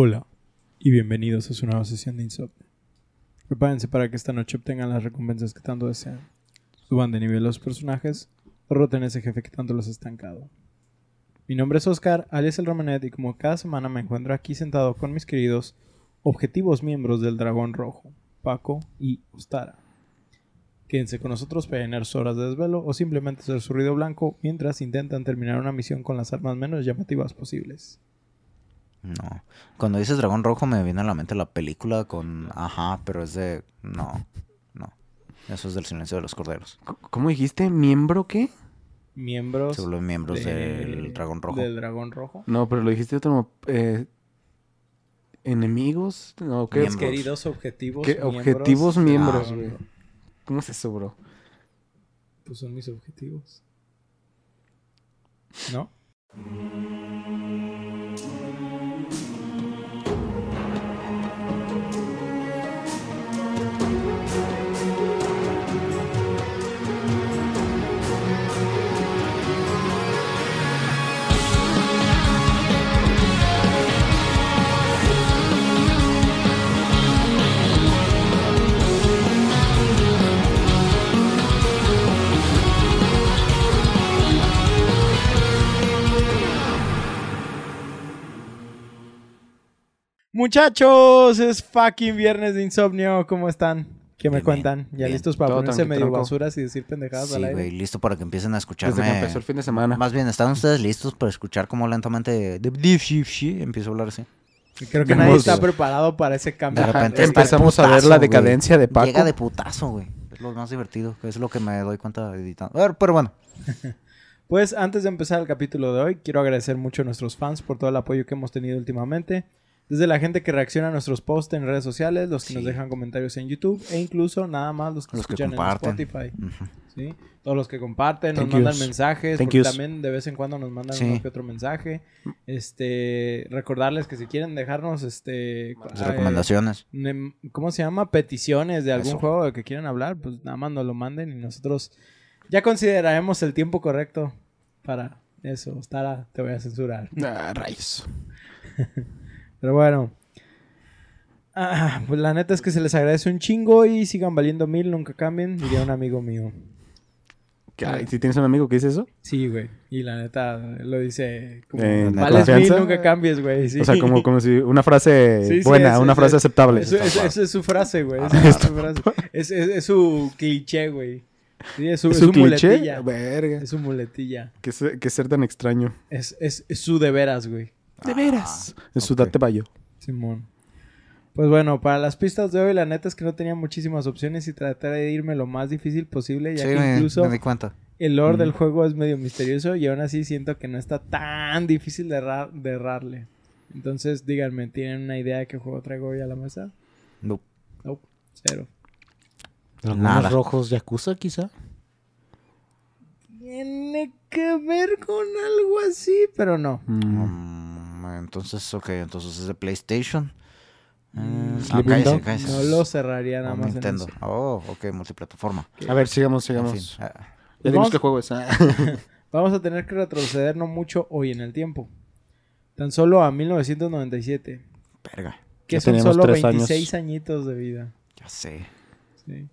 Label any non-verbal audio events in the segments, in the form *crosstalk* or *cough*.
Hola y bienvenidos a su nueva sesión de Insomnio. Prepárense para que esta noche obtengan las recompensas que tanto desean. Suban de nivel los personajes, derroten a ese jefe que tanto los ha estancado. Mi nombre es Oscar, alias el Romanet, y como cada semana me encuentro aquí sentado con mis queridos objetivos miembros del Dragón Rojo, Paco y Ustara. Quédense con nosotros para llenar sus horas de desvelo o simplemente hacer su ruido blanco mientras intentan terminar una misión con las armas menos llamativas posibles. No. Cuando dices dragón rojo me viene a la mente la película con... Ajá, pero es de... No, no. Eso es del silencio de los corderos. ¿Cómo dijiste? ¿Miembro qué? Miembros, Se vuelven miembros de- del dragón rojo. del Dragón Rojo. No, pero lo dijiste de otro eh, ¿Enemigos? No, ¿qué? Mis Miembros. queridos objetivos ¿Qué? miembros Objetivos del miembros, güey. ¿Cómo es eso, bro? Pues son mis objetivos. ¿No? Muchachos, es fucking viernes de insomnio. ¿Cómo están? ¿Qué me Bien, cuentan? ¿Ya bien. listos para Todo ponerse medio tranco. basuras y decir pendejadas Sí, al aire? güey, listo para que empiecen a Desde escucharme. que empezó el fin de semana. Más bien, ¿están ustedes listos para escuchar cómo lentamente empiezo a hablar así? Creo que nadie está preparado para ese cambio. De repente Empezamos a ver la güey. decadencia de Paco. Llega de putazo, güey. Es lo más divertido. que Es lo que me doy cuenta editando. A ver, pero bueno. *laughs* Pues antes de empezar el capítulo de hoy, quiero agradecer mucho a nuestros fans por todo el apoyo que hemos tenido últimamente. Desde la gente que reacciona a nuestros posts en redes sociales, los que nos dejan comentarios en YouTube e incluso nada más los que Los que escuchan en. Spotify. Ujú. ¿sí? Todos los que comparten, nos mandan mensajes, Thank porque yous. también de vez en cuando nos mandan Sí. uno que otro mensaje. Este, recordarles que si quieren dejarnos este Las eh, recomendaciones. ¿cómo se llama? Peticiones de algún Eso. juego de que quieran hablar, pues nada más nos lo manden y nosotros ya consideraremos el tiempo correcto para eso. Tara, te voy a censurar. Ah, rayos. *laughs* Pero bueno. Ah, pues la neta es que se les agradece un chingo y sigan valiendo mil, nunca cambien, diría un amigo mío. ¿Si tienes un amigo que dice eso? Sí, güey. Y la neta lo dice como ¿En vales mil, nunca cambies, güey. Sí. O sea, como, como si una frase *laughs* Sí, buena, es- una es- frase es- aceptable. Eso, eso es su frase, güey. Esa Ah, es, *laughs* esto- su frase. Es, es- es su cliché, güey. Sí, es su, ¿Es es su muletilla. Verga. Es su muletilla. ¿Qué, se- qué ser tan extraño. Es, es, es su de veras, güey. De veras. Es su ok. date bayo. Simón. Pues bueno, para las pistas de hoy, la neta es que no tenía muchísimas opciones y trataré de irme lo más difícil posible, ya Sí, que me, incluso me di cuenta. el lore Mm. del juego es medio misterioso y aún así siento que no está tan difícil de, errar- de errarle. Entonces, díganme, ¿tienen una idea de qué juego traigo hoy a la mesa? No. Nope, cero. Nada. rojos Yakuza, quizá? Tiene que ver con algo así, pero no. Mm, entonces, ok, entonces es de PlayStation. Mm, cállese, Dog. cállese. No lo cerraría nada O más en Nintendo. eso. Oh, ok, multiplataforma. A ver, sigamos, En sigamos. fin, ah, Ya Vamos- dimos qué juego es. ah. *laughs* Vamos a tener que retroceder no mucho hoy en el tiempo. Tan solo a 1997. verga, Que Ya son solo tres años. 26 añitos de vida. ya sé. Sí.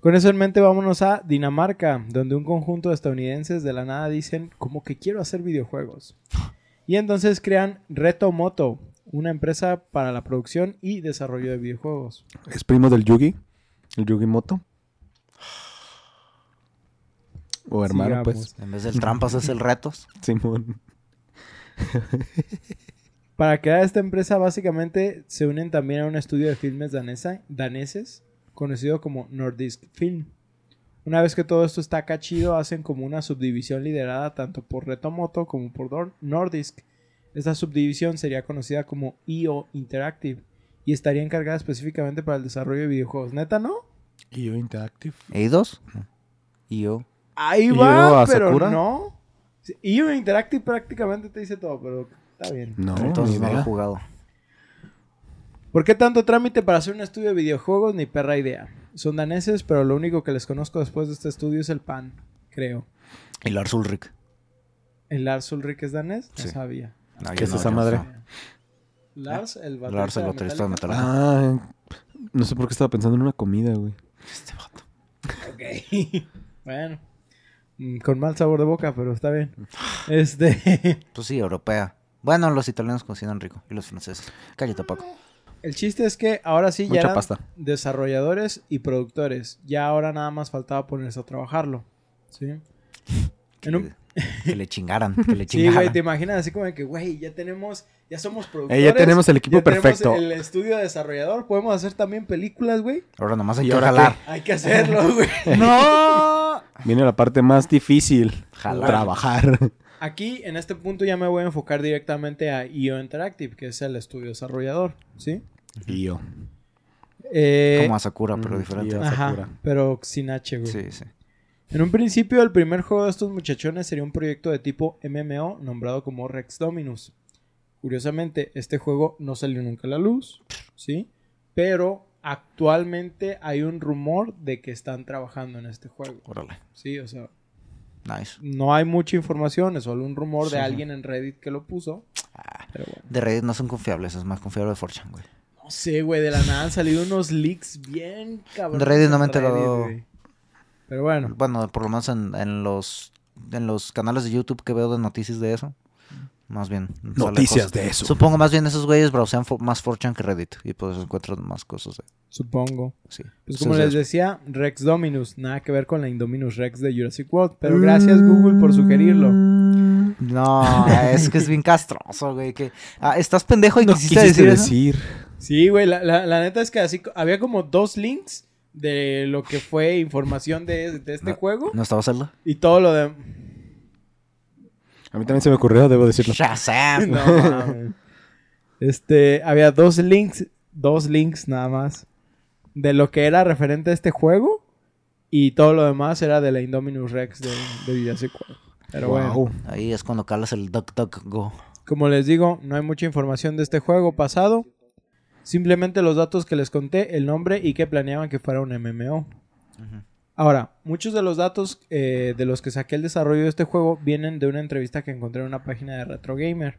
Con eso en mente vámonos a Dinamarca, donde un conjunto de estadounidenses de la nada dicen como que quiero hacer videojuegos. *laughs* Y entonces crean Reto Moto, una empresa para la producción y desarrollo de videojuegos. Es primo del Yugi. El Yugi Moto. O hermano, pues. En vez del trampas es el retos. *laughs* Simón. Para crear esta empresa básicamente se unen también a un estudio de filmes danesa- daneses conocido como Nordisk Film. Una vez que todo esto está cachido, hacen como una subdivisión liderada tanto por Retomoto como por Nordisk. Esta subdivisión sería conocida como IO Interactive y estaría encargada específicamente para el desarrollo de videojuegos. ¿Neta no? Yo Interactive. ¿Eidos? Yo. Ahí ¿Y va, IO a pero Sakura? no. IO Interactive prácticamente te dice todo, pero está bien. No, entonces ni no lo he jugado. ¿Por qué tanto trámite para hacer un estudio de videojuegos? Ni perra idea. Son daneses, pero lo único que les conozco después de este estudio es el pan, creo. Y Lars Ulrich. ¿El Lars Ulrich es danés? No Sí. sabía. No, ¿Qué es no, esa madre? sé. Lars, el baterista, Lars, el de baterista de Metallica. Metallica. Ah, no sé por qué estaba pensando en una comida, güey. Este vato. Ok. *laughs* bueno. Mm, Con mal sabor de boca, pero está bien. Este. Pues sí, europea. Bueno, los italianos cocinan rico. Y los franceses. Cállate, Paco. El chiste es que ahora sí ya Mucha eran pasta. desarrolladores y productores. Ya ahora nada más faltaba ponerse a trabajarlo. ¿Sí? Que, En un- le, que le chingaran. Que le *laughs* Sí, güey, chingaran. te imaginas así como de que, güey, ya tenemos, ya somos productores. Eh, ya tenemos el equipo ya tenemos perfecto. el estudio desarrollador, podemos hacer también películas, güey. Ahora nomás hay ¿Y que jalar. Hay que hacerlo, *laughs* güey. ¡No! Viene la parte más difícil. Jalar. Trabajar. Aquí, en este punto, ya me voy a enfocar directamente a IO Interactive, que es el estudio desarrollador, ¿sí? Yo. Eh, Como a Sakura, pero Mm, diferente. yo. Ajá, Sakura. pero sin H, güey. Sí, sí. En un principio, el primer juego de estos muchachones sería un proyecto de tipo MMO nombrado como Rex Dominus. Curiosamente, este juego no salió nunca a la luz, ¿sí? Pero actualmente hay un rumor de que están trabajando en este juego, Órale. ¿sí? O sea, Nice. no hay mucha información, es solo un rumor de Sí. alguien en Reddit que lo puso. Ah, Pero bueno. de Reddit no son confiables, es más confiable de 4chan, güey. No sé, güey, de la nada han salido unos leaks bien cabrones. De Reddit no me he en Reddit, enterado. güey. Pero bueno, Bueno, por lo menos en, en los en los canales de YouTube que veo de noticias de eso. Más bien. Noticias de eso. Supongo más bien esos güeyes browsean más 4chan que Reddit. Y pues encuentran más cosas. de- supongo. Sí. Pues como les es- decía, Rex Dominus, nada que ver con la Indominus Rex de Jurassic World, pero gracias Google por sugerirlo. No, es que es bien castroso, güey. Que, ah, estás pendejo y No quisiste quisiste decir, eso? Sí, güey, la, la- la neta es que así había como dos links de lo que fue información de, de este No. juego ¿No estaba Zelda? y todo lo de... A mí también se me ocurrió, debo decirlo. Shazam. *laughs* No, *laughs* mames. Este, había dos links, dos links nada más de lo que era referente a este juego y todo lo demás era de la Indominus Rex de, de Jurassic World. Pero bueno. Ahí es cuando calas el Duck Duck Go. Como les digo, no hay mucha información de este juego pasado. Simplemente los datos que les conté, el nombre y que planeaban que fuera un MMO. Ahora, muchos de los datos eh, de los que saqué el desarrollo de este juego vienen de una entrevista que encontré en una página de Retro Gamer,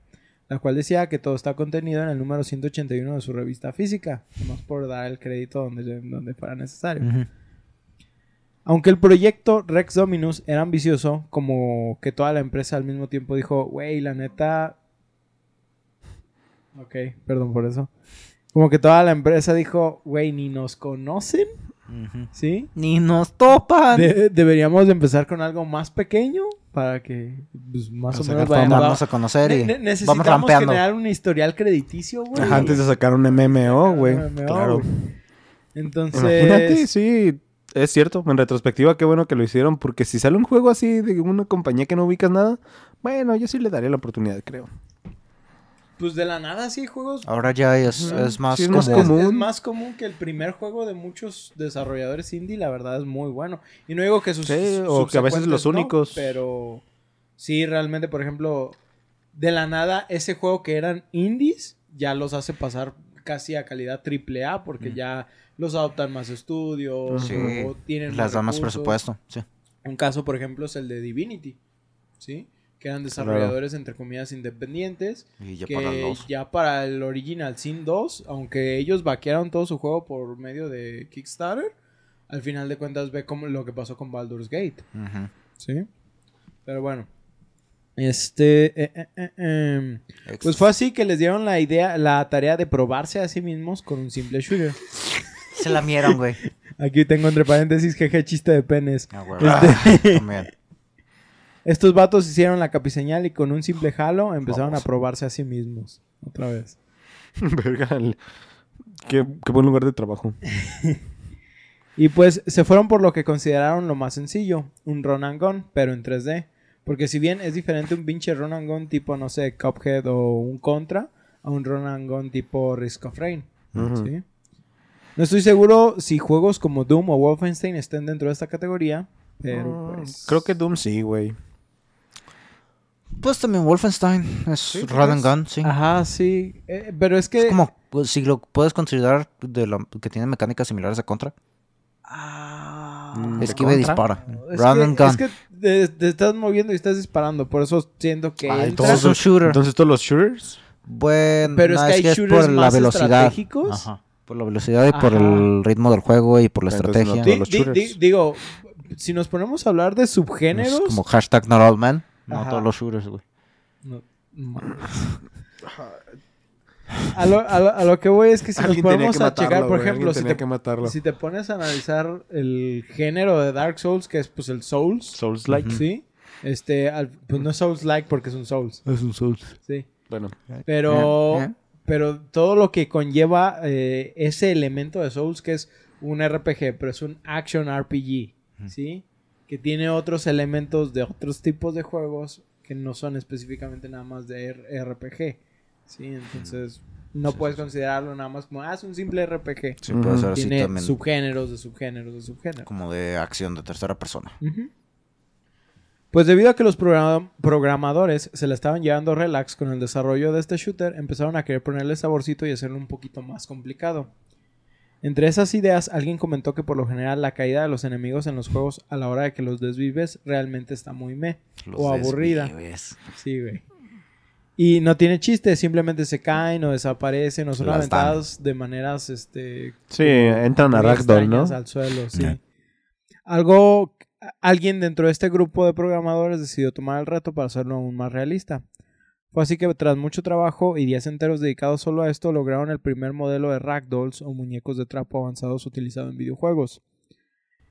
la cual decía que todo está contenido en el número 181 de su revista física, nomás por dar el crédito donde, donde fuera necesario. Aunque el proyecto Rex Dominus era ambicioso, como que toda la empresa al mismo tiempo dijo, güey, la neta... Ok, perdón por eso. Como que toda la empresa dijo, güey, ni nos conocen, ¿sí? Ni nos topan. De- deberíamos de empezar con algo más pequeño para que pues, más o menos vayamos Vamos a conocer y Ne- vamos necesitamos generar un historial crediticio, güey. Antes de sacar un MMO, güey. Claro. Entonces, Imagínate, sí, es cierto. En retrospectiva, qué bueno que lo hicieron. Porque si sale un juego así de una compañía que no ubicas nada, bueno, yo sí le daría la oportunidad, creo. Pues de la nada sí hay juegos Ahora ya es, más Sí, es como... más Es- común. Es, más común que el primer juego de muchos desarrolladores indie, la verdad es muy bueno. Y no digo que sus Sí, o que a veces los no, únicos. pero sí, realmente, por ejemplo, de la nada, ese juego que eran indies, ya los hace pasar casi a calidad triple A, porque Mm. ya los adoptan más estudios, Sí, o tienen Les más da más presupuesto. Sí. Un caso, por ejemplo, es el de Divinity, ¿sí? Que eran desarrolladores, entre comillas, independientes Y ya que para los... ya para el Original Sin 2, aunque ellos vaquearon todo su juego por medio de Kickstarter, al final de cuentas ve como lo que pasó con Baldur's Gate, Ujú. ¿sí? Pero bueno. Este, eh, eh, eh, em, pues fue así que les dieron la idea, la tarea de probarse a sí mismos con un simple shooter. Se la mieron, güey. *laughs* Aquí tengo entre paréntesis jeje chiste de penes. Ah, güey. Este- *laughs* También. Estos vatos hicieron la capiseñal y con un simple jalo empezaron Vamos. a probarse a sí mismos. Otra vez. *laughs* Verga, qué, qué buen lugar de trabajo. *laughs* Y pues se fueron por lo que consideraron lo más sencillo, un run and gun, pero en 3D. Porque si bien es diferente un pinche run and gun tipo, no sé, Cuphead o un Contra, a un run and gun tipo Risk of Rain. ¿sí? No estoy seguro si juegos como Doom o Wolfenstein estén dentro de esta categoría, pero Ah, pues... Creo que Doom sí, güey. Pues también Wolfenstein es Sí, ¿tú Run and crees? Gun, sí. Ajá, sí. Eh, pero es que... Es como, pues, si lo puedes considerar de la, que tiene mecánicas similares a Contra. Ah, Mm, ¿de Esquiva y dispara. Es Run que, and Gun. es que te, te estás moviendo y estás disparando, por eso siento que Ah, Todo es un shooter. Entonces todos los shooters. Bueno, Pero es no, que hay es shooters por la más velocidad. estratégicos. Ajá. Por la velocidad y por Ajá. el ritmo del juego y por la Entonces, no estrategia. todos Di- los di- shooters. di- digo, si nos ponemos a hablar de Es subgéneros. como hashtag not all men. No Ajá. todos los shooters, güey. No, *laughs* a, lo, a, lo, a lo que voy es que si nos ponemos a matarlo, checar, por ejemplo, si te, que matarlo. si te pones a analizar el género de Dark Souls, que es pues el Souls, Souls-like. ¿sí? Este, al- pues no es Souls-like porque es un Souls, Es un Souls. sí. Bueno. Pero, Eh, eh. pero todo lo que conlleva eh, ese elemento de Souls que es un RPG, pero es un action RPG, ¿sí? Que tiene otros elementos de otros tipos de juegos que no son específicamente nada más de R- RPG, ¿sí? Entonces no Sí, puedes sí, sí. considerarlo nada más como, ah, es un simple RPG. Sí, puede ser así tiene también. subgéneros de subgéneros de subgéneros. Como de acción de tercera persona. Pues debido a que los program- programadores se la estaban llevando relax con el desarrollo de este shooter, empezaron a querer ponerle saborcito y hacerlo un poquito más complicado. Entre esas ideas, alguien comentó que por lo general la caída de los enemigos en los juegos a la hora de que los desvives realmente está muy meh. Los O aburrida. desvives. Sí, güey. Y no tiene chiste, simplemente se caen o desaparecen o son Las dan. aventados de maneras, este... Sí, entran a Ragdoll, ¿no? al suelo, sí. Algo, alguien dentro de este grupo de programadores decidió tomar el reto para hacerlo aún más realista. Fue así que tras mucho trabajo y días enteros dedicados solo a esto, lograron el primer modelo de ragdolls o muñecos de trapo avanzados utilizado en videojuegos.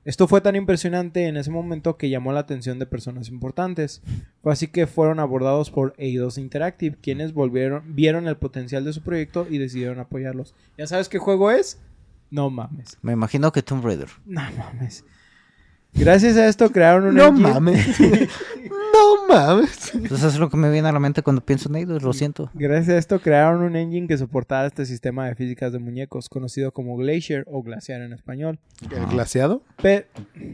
Esto fue tan impresionante en ese momento que llamó la atención de personas importantes. Fue así que fueron abordados por Eidos Interactive, quienes volvieron, vieron el potencial de su proyecto y decidieron apoyarlos. ¿Ya sabes qué juego es? No mames. Me imagino que Tomb Raider. No mames. Gracias a esto crearon un No engine- mames. *laughs* no mames. Entonces eso es lo que me viene a la mente cuando pienso en ellos, lo siento. Gracias a esto crearon un engine que soportara este sistema de físicas de muñecos, conocido como Glacier o Glaciar en español. ¿El glaciado? Pe-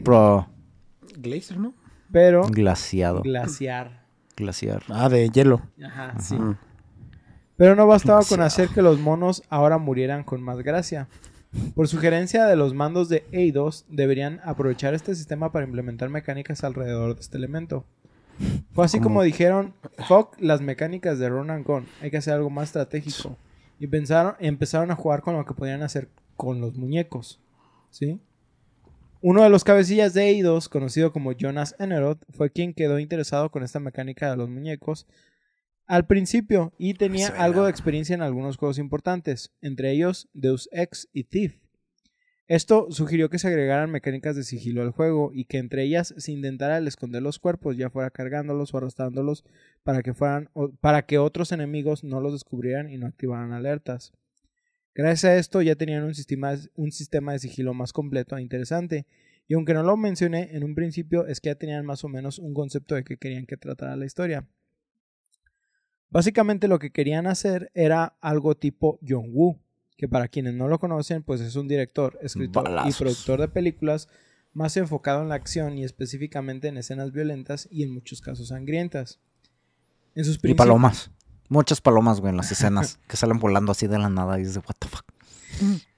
Pro Glacier, ¿no? pero glaciado. glaciar. Glaciar. Ah, de hielo. Ajá, sí. Pero no bastaba con hacer que los monos ahora murieran con más gracia. Por sugerencia de los mandos de Eidos, deberían aprovechar este sistema para implementar mecánicas alrededor de este elemento. Fue así como dijeron, fuck las mecánicas de Run and Gun, hay que hacer algo más estratégico. Y pensaron, empezaron a jugar con lo que podían hacer con los muñecos. ¿Sí? Uno de los cabecillas de Eidos, conocido como Jonas Eneroth, fue quien quedó interesado con esta mecánica de los muñecos al principio y tenía suena. algo de experiencia en algunos juegos importantes, entre ellos Deus Ex y Thief. Esto sugirió que se agregaran mecánicas de sigilo al juego y que entre ellas se intentara el esconder los cuerpos, ya fuera cargándolos o arrastrándolos para que fueran o- para que otros enemigos no los descubrieran y no activaran alertas. Gracias a esto ya tenían un sistema, un sistema de sigilo más completo e interesante, y aunque no lo mencioné en un principio, es que ya tenían más o menos un concepto de qué querían que tratara la historia. Básicamente lo que querían hacer era algo tipo John Woo, que para quienes no lo conocen, pues es un director, escritor Balazos. y productor de películas más enfocado en la acción y específicamente en escenas violentas y en muchos casos sangrientas. En sus Y palomas. Muchas palomas, güey, en las escenas *laughs* que salen volando así de la nada y dices, what the fuck.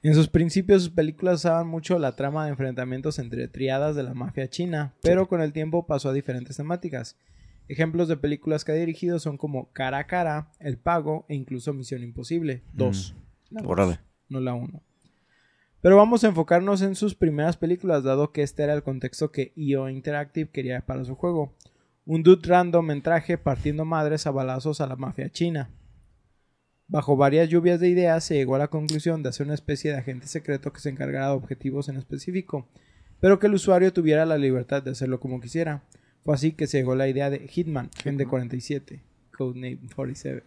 En sus principios, sus películas usaban mucho la trama de enfrentamientos entre triadas de la mafia china, pero con el tiempo pasó a diferentes temáticas. Ejemplos de películas que ha dirigido son como Cara a Cara, El Pago e incluso Misión Imposible 2. La dos, Órale. No la 1. Pero vamos a enfocarnos en sus primeras películas, dado que este era el contexto que IO Interactive quería para su juego. Un dude random en traje partiendo madres a balazos a la mafia china. Bajo varias lluvias de ideas se llegó a la conclusión de hacer una especie de agente secreto que se encargara de objetivos en específico, pero que el usuario tuviera la libertad de hacerlo como quisiera. Fue así que se llegó la idea de Hitman, Agente 47, Codename 47.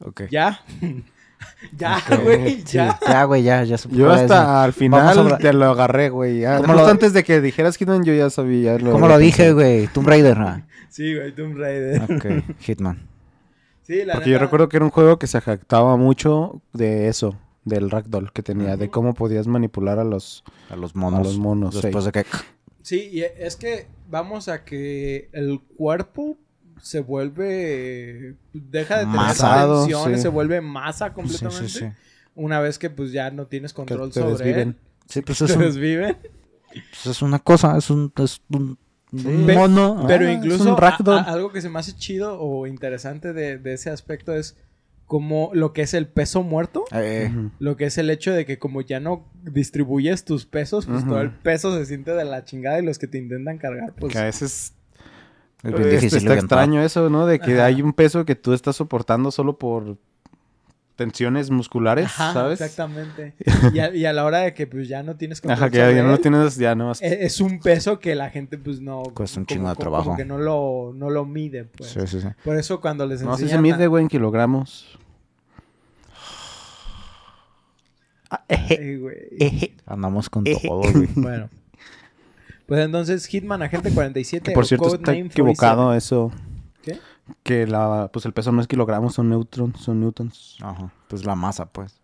Ok. ¿Ya? *laughs* ya, güey, ya. ya, güey, ya, ya supe Yo hasta al final te lo agarré, güey. Ya, ¿Cómo justo lo- antes de que dijeras Hitman, yo ya sabía. ya ¿Cómo lo dije, güey? Tomb Raider, ah. Sí, güey, Tomb Raider. Ok, *laughs* Hitman. Sí, la Porque yo recuerdo que era un juego que se jactaba mucho de eso, del ragdoll que tenía, de cómo podías manipular a los... A los monos. A los monos, Después de que... Sí, y es que vamos a que el cuerpo se vuelve. Deja de tener Masado, sí. se vuelve masa completamente. sí, sí. Una vez que pues ya no tienes que control te sobre desviven. él. Sí, pues *laughs* Te es, un- desviven. pues es una cosa, es un, es un, mono. Pero Ah, es incluso un ragdoll. a- a- algo que se me hace chido o interesante de, de ese aspecto es como lo que es el peso muerto. Eh, Ujú. Lo que es el hecho de que como ya no distribuyes tus pesos, pues todo el peso se siente de la chingada y los que te intentan cargar, pues... Que a veces es bien este, difícil está extraño eso, ¿no? De que Ajá. hay un peso que tú estás soportando solo por tensiones musculares, Ajá, ¿sabes? exactamente. *laughs* Y a, y a la hora de que pues ya no tienes control Ajá, que ya, no lo tienes, ya no e- Es un peso que la gente pues no... Cuesta un como- chingo de como- trabajo. Como que no lo, no lo mide, pues. Sí, sí, sí. Por eso cuando les No, sí enseñan se mide, güey, en kilogramos. Ay, güey. Eh. Andamos con todo, *laughs* güey. Bueno. Pues entonces Hitman Agente 47 Que por cierto está equivocado eso. 47. Que la, pues el peso no es kilogramos, son neutrons, son newtons. Ajá. Pues la masa, pues.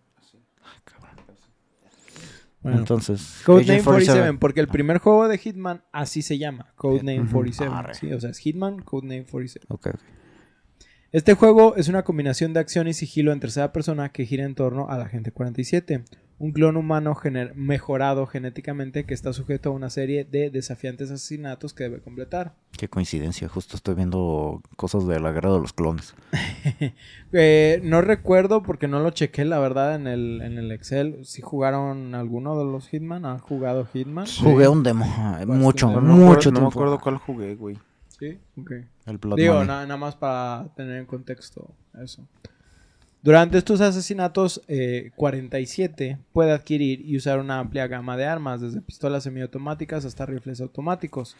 Bueno. Entonces. Codename Agent 47, porque el primer juego de Hitman así se llama, Codename Ujú. 47. Arre. Sí, o sea, es Hitman, Codename 47. Ok, ok. Este juego es una combinación de acción y sigilo en tercera persona que gira en torno al Agente 47, un clon humano gener- mejorado genéticamente que está sujeto a una serie de desafiantes asesinatos que debe completar. Qué coincidencia. Justo estoy viendo cosas de la guerra de los clones. *laughs* Eh, no recuerdo porque no lo chequé, la verdad, en el, en el Excel. Si jugaron alguno de los Hitman, ¿han jugado Hitman? Jugué un demo. eh, Mucho, No No, me mucho acuerdo, no me tiempo. acuerdo cuál jugué, güey. Sí, ok. El Blood Digo, na- nada más para tener en contexto eso. Durante estos asesinatos, eh, 47 puede adquirir y usar una amplia gama de armas, desde pistolas semiautomáticas hasta rifles automáticos.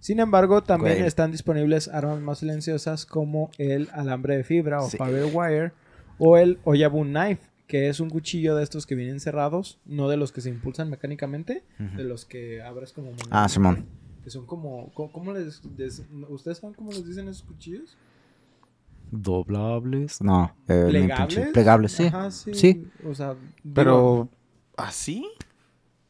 Sin embargo, también Güey. están disponibles armas más silenciosas como el alambre de fibra o Sí. Firewire o el Oyabun Knife, que es un cuchillo de estos que vienen cerrados, no de los que se impulsan mecánicamente, de los que abres como... Ah, Simón. Que son como... ¿Cómo, cómo les, des- ¿Ustedes saben cómo les dicen esos cuchillos? ¿Doblables? No. eh, ¿Plegables? pinche- Plegables, sí. Ajá, sí. Sí. O sea, digo, Pero, ¿así?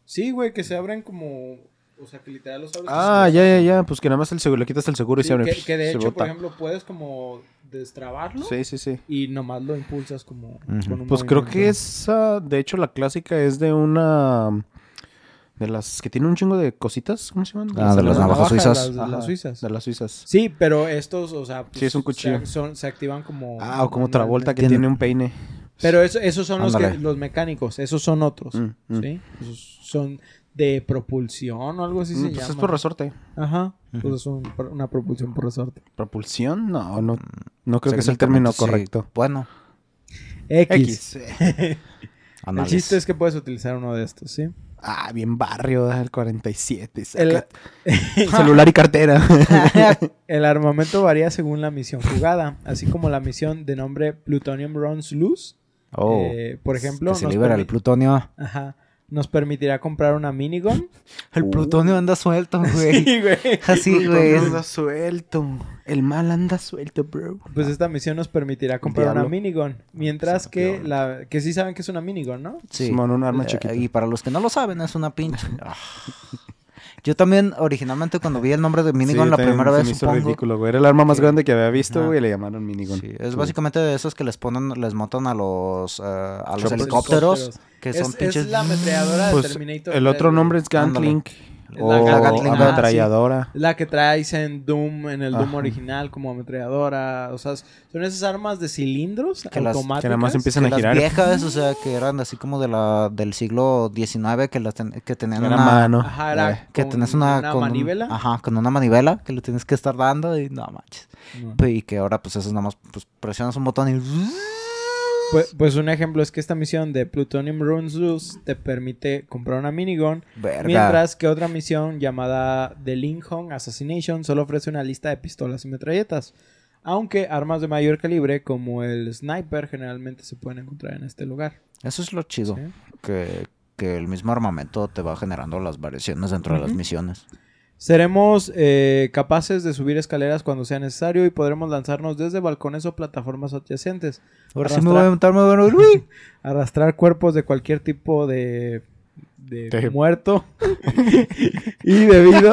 sí, güey, que se abren como. O sea, que literal los abres. Ah, ya, ya, ya. Pues que nada más el seguro, le quitas el seguro y Sí, se abre. que, que de se hecho, por ejemplo, puedes como destrabarlo Sí, sí, sí. y nomás lo impulsas como. Con un Pues creo que esa, de hecho, la clásica es de una. De las que tiene un chingo de cositas, ¿cómo se llaman? Ah, de las Las navajas suizas. Las, de las suizas. De las suizas. Sí, pero estos, o sea. pues, Sí, es un cuchillo. Se, son- se activan como. Ah, o como otra vuelta que Tiene- un peine. Pero eso, esos son los, que, los mecánicos, esos son otros. Mm, mm. ¿Sí? Esos son de propulsión o algo así Mm, se pues llama. es por resorte. Ajá. Pues es un- una propulsión por resorte. ¿Propulsión? No, no. No creo que sea el término sí. correcto. Bueno. X. *laughs* El Análisis. chiste es que puedes utilizar uno de estos, ¿sí? Ah, bien barrio, el 47. El, *laughs* Celular y cartera. *laughs* el armamento varía según la misión jugada, así como la misión de nombre Plutonium Runs Loose. Oh. Eh, por ejemplo, que se libera el plutonio. Ajá. Nos permitirá comprar una minigun. *laughs* El Uh. plutonio anda suelto, güey. *laughs* Sí, güey. Así, güey. Plutonio anda suelto. El mal anda suelto, bro. Pues esta misión nos permitirá comprar una minigun. Mientras que la que sí saben que es una minigun, ¿no? Sí. Simón, un arma Eh, chiquita. Y para los que no lo saben, es una pinche. *laughs* Yo también, originalmente, cuando vi el nombre de Minigun Sí, la primera se vez, me hizo supongo. ridículo, güey. Era el arma más grande que había visto, güey, y le llamaron minigun. Sí, es Sí. básicamente de esos que les ponen, les montan a los, eh, a los helicópteros, que Es, son es pinches. la ametralladora de Pues, Terminator. el 3, otro nombre es Gantling. La O Gatling, ah, ametralladora. La que traes en Doom, en el Doom Ajá. original, como ametralladora. O sea, son esas armas de cilindros Que las- que automáticas. Nada más empiezan que a las girar. viejas, o sea, que eran así como de la del siglo XIX, que, las ten- que tenían Era una... mano. Ajá, era Eh, Que con tenés una... una con un- manivela. ajá, con una manivela que le tienes que estar dando y no manches. No. Y que ahora pues eso nada más pues, presionas un botón y... Pues, pues un ejemplo es que esta misión de Plutonium Runes Loose te permite comprar una minigun. Verga. Mientras que otra misión llamada The Lincoln Assassination solo ofrece una lista de pistolas y metralletas. Aunque armas de mayor calibre como el sniper generalmente se pueden encontrar en este lugar. Eso es lo chido. ¿sí? Que, que el mismo armamento te va generando las variaciones dentro de las misiones. Seremos eh, capaces de subir escaleras cuando sea necesario y podremos lanzarnos desde balcones o plataformas adyacentes. Ahora sí me voy a montar, me voy a Uy. *laughs* Arrastrar cuerpos de cualquier tipo de, de *laughs* De- muerto. y debido...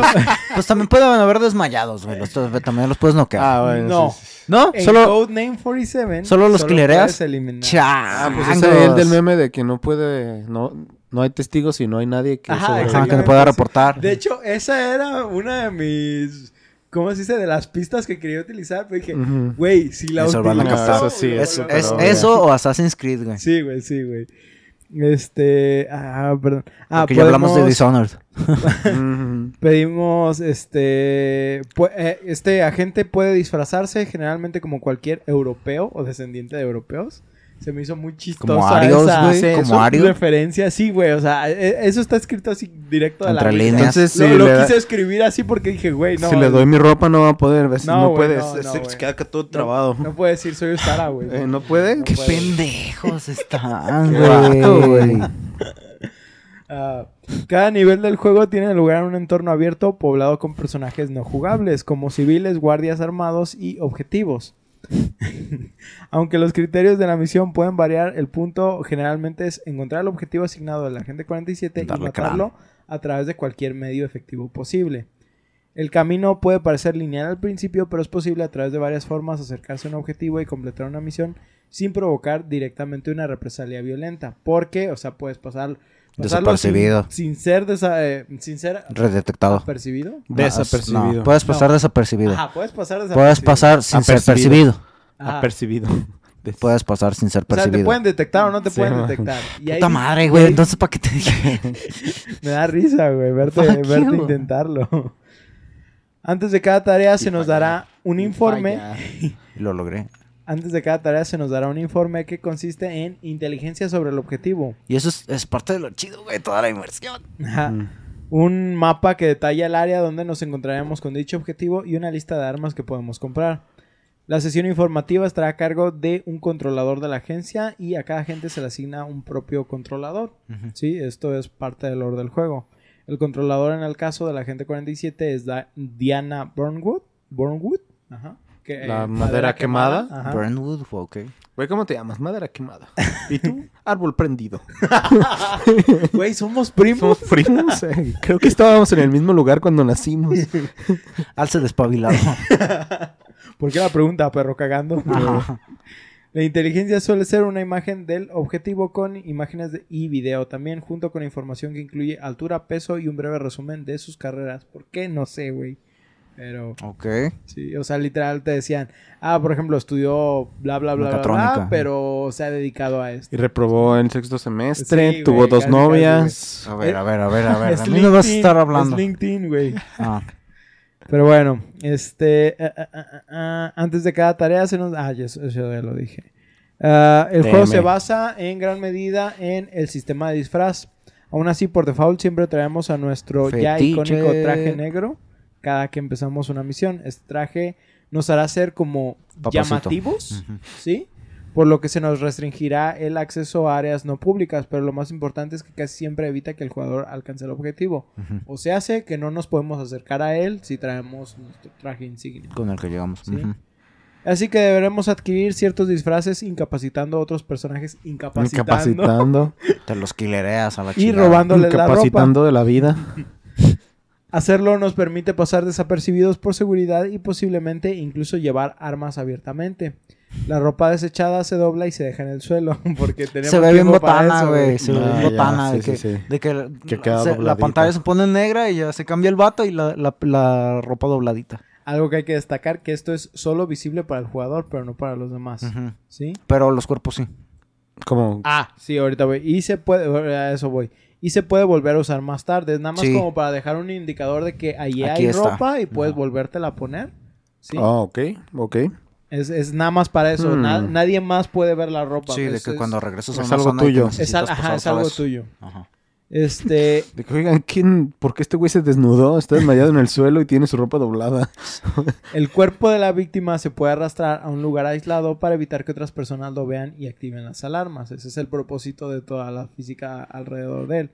Pues también pueden haber desmayados, güey. Los- también los puedes noquear. Ah, bueno. No. sí, sí. ¿No? En Solo... Codename 47 ¿Solo los puedes eliminar. Ah, pues ese es el del meme de que no puede. No, no hay testigos y no hay nadie que. Ajá, sobre- que pueda reportar. De hecho, esa era una de mis ¿cómo se dice? De las pistas que quería utilizar. Pero dije, güey, si la la utilizo. Eso sí, Es, es eso o Assassin's Creed, güey. Sí, güey, sí, güey. Este, ah, perdón. Ah, Porque ya hablamos de Dishonored. *laughs* Pedimos, este, eh, este agente puede disfrazarse generalmente como cualquier europeo o descendiente de europeos. Se me hizo muy chistosa Como Arios, esa. Sí, Como Arios. referencia. Sí, güey, o sea, e- eso está escrito así directo de Entre la líneas. Entonces, Lo, si lo da- quise escribir así porque dije, güey, no. si le doy mi ropa no va a poder, ¿ves? No, No, güey, puede, no, se, no, *laughs* se- güey. se queda acá todo no- trabado. No, puede decir soy Ustara, güey. Eh, ¿No puede? Qué puede. pendejos *laughs* están, güey. Ah, cada nivel del juego tiene lugar en un entorno abierto poblado con personajes no jugables, como civiles, guardias armados y objetivos. *laughs* Aunque los criterios de la misión pueden variar, el punto generalmente es encontrar el objetivo asignado del agente 47 y matarlo a través de cualquier medio efectivo posible. El camino puede parecer lineal al principio, pero es posible a través de varias formas acercarse a un objetivo y completar una misión sin provocar directamente una represalia violenta. Porque, o sea, puedes pasar Desapercibido. Sin, sin ser desa- eh, sin ser Redetectado. percibido. Desapercibido. No, puedes pasar desapercibido. Ajá, puedes pasar Puedes desapercibido. pasar sin ser percibido. Ajá. Apercibido. *laughs* Des- Puedes pasar sin ser O sea, te percibido. pueden detectar o no te Sí, pueden man. detectar. Y Puta madre, güey. Entonces, ¿para qué te dije? *laughs* Me da risa, güey, verte, verte you. intentarlo. Antes de cada tarea se nos dará un informe. Lo logré. Antes de cada tarea se nos dará un informe que consiste en inteligencia sobre el objetivo. Y eso es, es parte de lo chido, güey. Toda la inversión. Ajá. Mm. Un mapa que detalla el área donde nos encontraremos con dicho objetivo y una lista de armas que podemos comprar. La sesión informativa estará a cargo de un controlador de la agencia y a cada agente se le asigna un propio controlador. Sí, esto es parte del lore del juego. El controlador en el caso de la agente 47 es Da- Diana Burnwood. Burnwood. Ajá. Que, La eh, madera quemada. Ajá. Burnwood, ok. Güey, ¿cómo te llamas? Madera quemada. *laughs* ¿Y tú? Árbol prendido. *laughs* Güey, somos primos. Somos primos. eh. Creo que estábamos en el mismo lugar cuando nacimos. *laughs* Alce despabilado. ¿Por qué la pregunta, perro cagando? Ajá. La inteligencia suele ser una imagen del objetivo con imágenes de- y video también, junto con información que incluye altura, peso y un breve resumen de sus carreras. ¿Por qué? No sé, güey. Pero, Ok. sí, o sea, literal te decían, ah, por ejemplo, estudió bla, bla, bla, bla, bla, pero se ha dedicado a esto. Y reprobó en sexto semestre. Sí, tuvo güey, dos casi, novias. A ver, a ver, a ver, a ver. *laughs* A mí no vas a estar hablando. Es LinkedIn, güey. Ah, Pero bueno, este. ah, ah, ah, antes de cada tarea se nos. Ah, ya, eso eso ya lo dije. Ah, el juego se basa en gran medida en el sistema de disfraz. Aún así, por default, siempre traemos a nuestro ya Fetiche. icónico traje negro cada que empezamos una misión. Este traje nos hará ser como Papacito. llamativos. ¿sí? Por lo que se nos restringirá el acceso a áreas no públicas, pero lo más importante es que casi siempre evita que el jugador alcance el objetivo. O se hace que no nos podemos acercar a él si traemos nuestro traje insignia. Con el que llegamos. Sí. Ujú. Así que deberemos adquirir ciertos disfraces incapacitando a otros personajes incapacitando, Incapacitando. *laughs* Te los quilereas a la y chingada. robándoles la ropa. Incapacitando de la vida. *laughs* Hacerlo nos permite pasar desapercibidos por seguridad y posiblemente incluso llevar armas abiertamente. La ropa desechada se dobla y se deja en el suelo *laughs* porque tenemos Se ve bien botana, güey. Se ve Ah, bien ya, botana. sí, de, sí, que, sí. de que, Que queda se- la pantalla se pone negra y ya se cambia el vato y la, la, la ropa dobladita. Algo que hay que destacar que esto es solo visible para el jugador, pero no para los demás. ¿Sí? Pero los cuerpos sí. Como. Ah, sí, ahorita voy. Y se puede, a eso voy. Y se puede volver a usar más tarde. Es nada más Sí. como para dejar un indicador de que allí Aquí hay está. ropa y puedes Ajá. volvértela a poner. Sí. Ah, ok. Ok. Es, es nada más para eso. Hmm. Na- nadie más puede ver la ropa. Sí, de Es- que es- cuando regresas a es una algo zona y te tuyo. Es, al- ajá, es algo tuyo. Ajá. Este, De que, oigan, ¿quién? ¿Por qué este güey se desnudó? Está desmayado en el suelo y tiene su ropa doblada. *laughs* el cuerpo de la víctima se puede arrastrar a un lugar aislado para evitar que otras personas lo vean y activen las alarmas. Ese es el propósito de toda la física alrededor de él.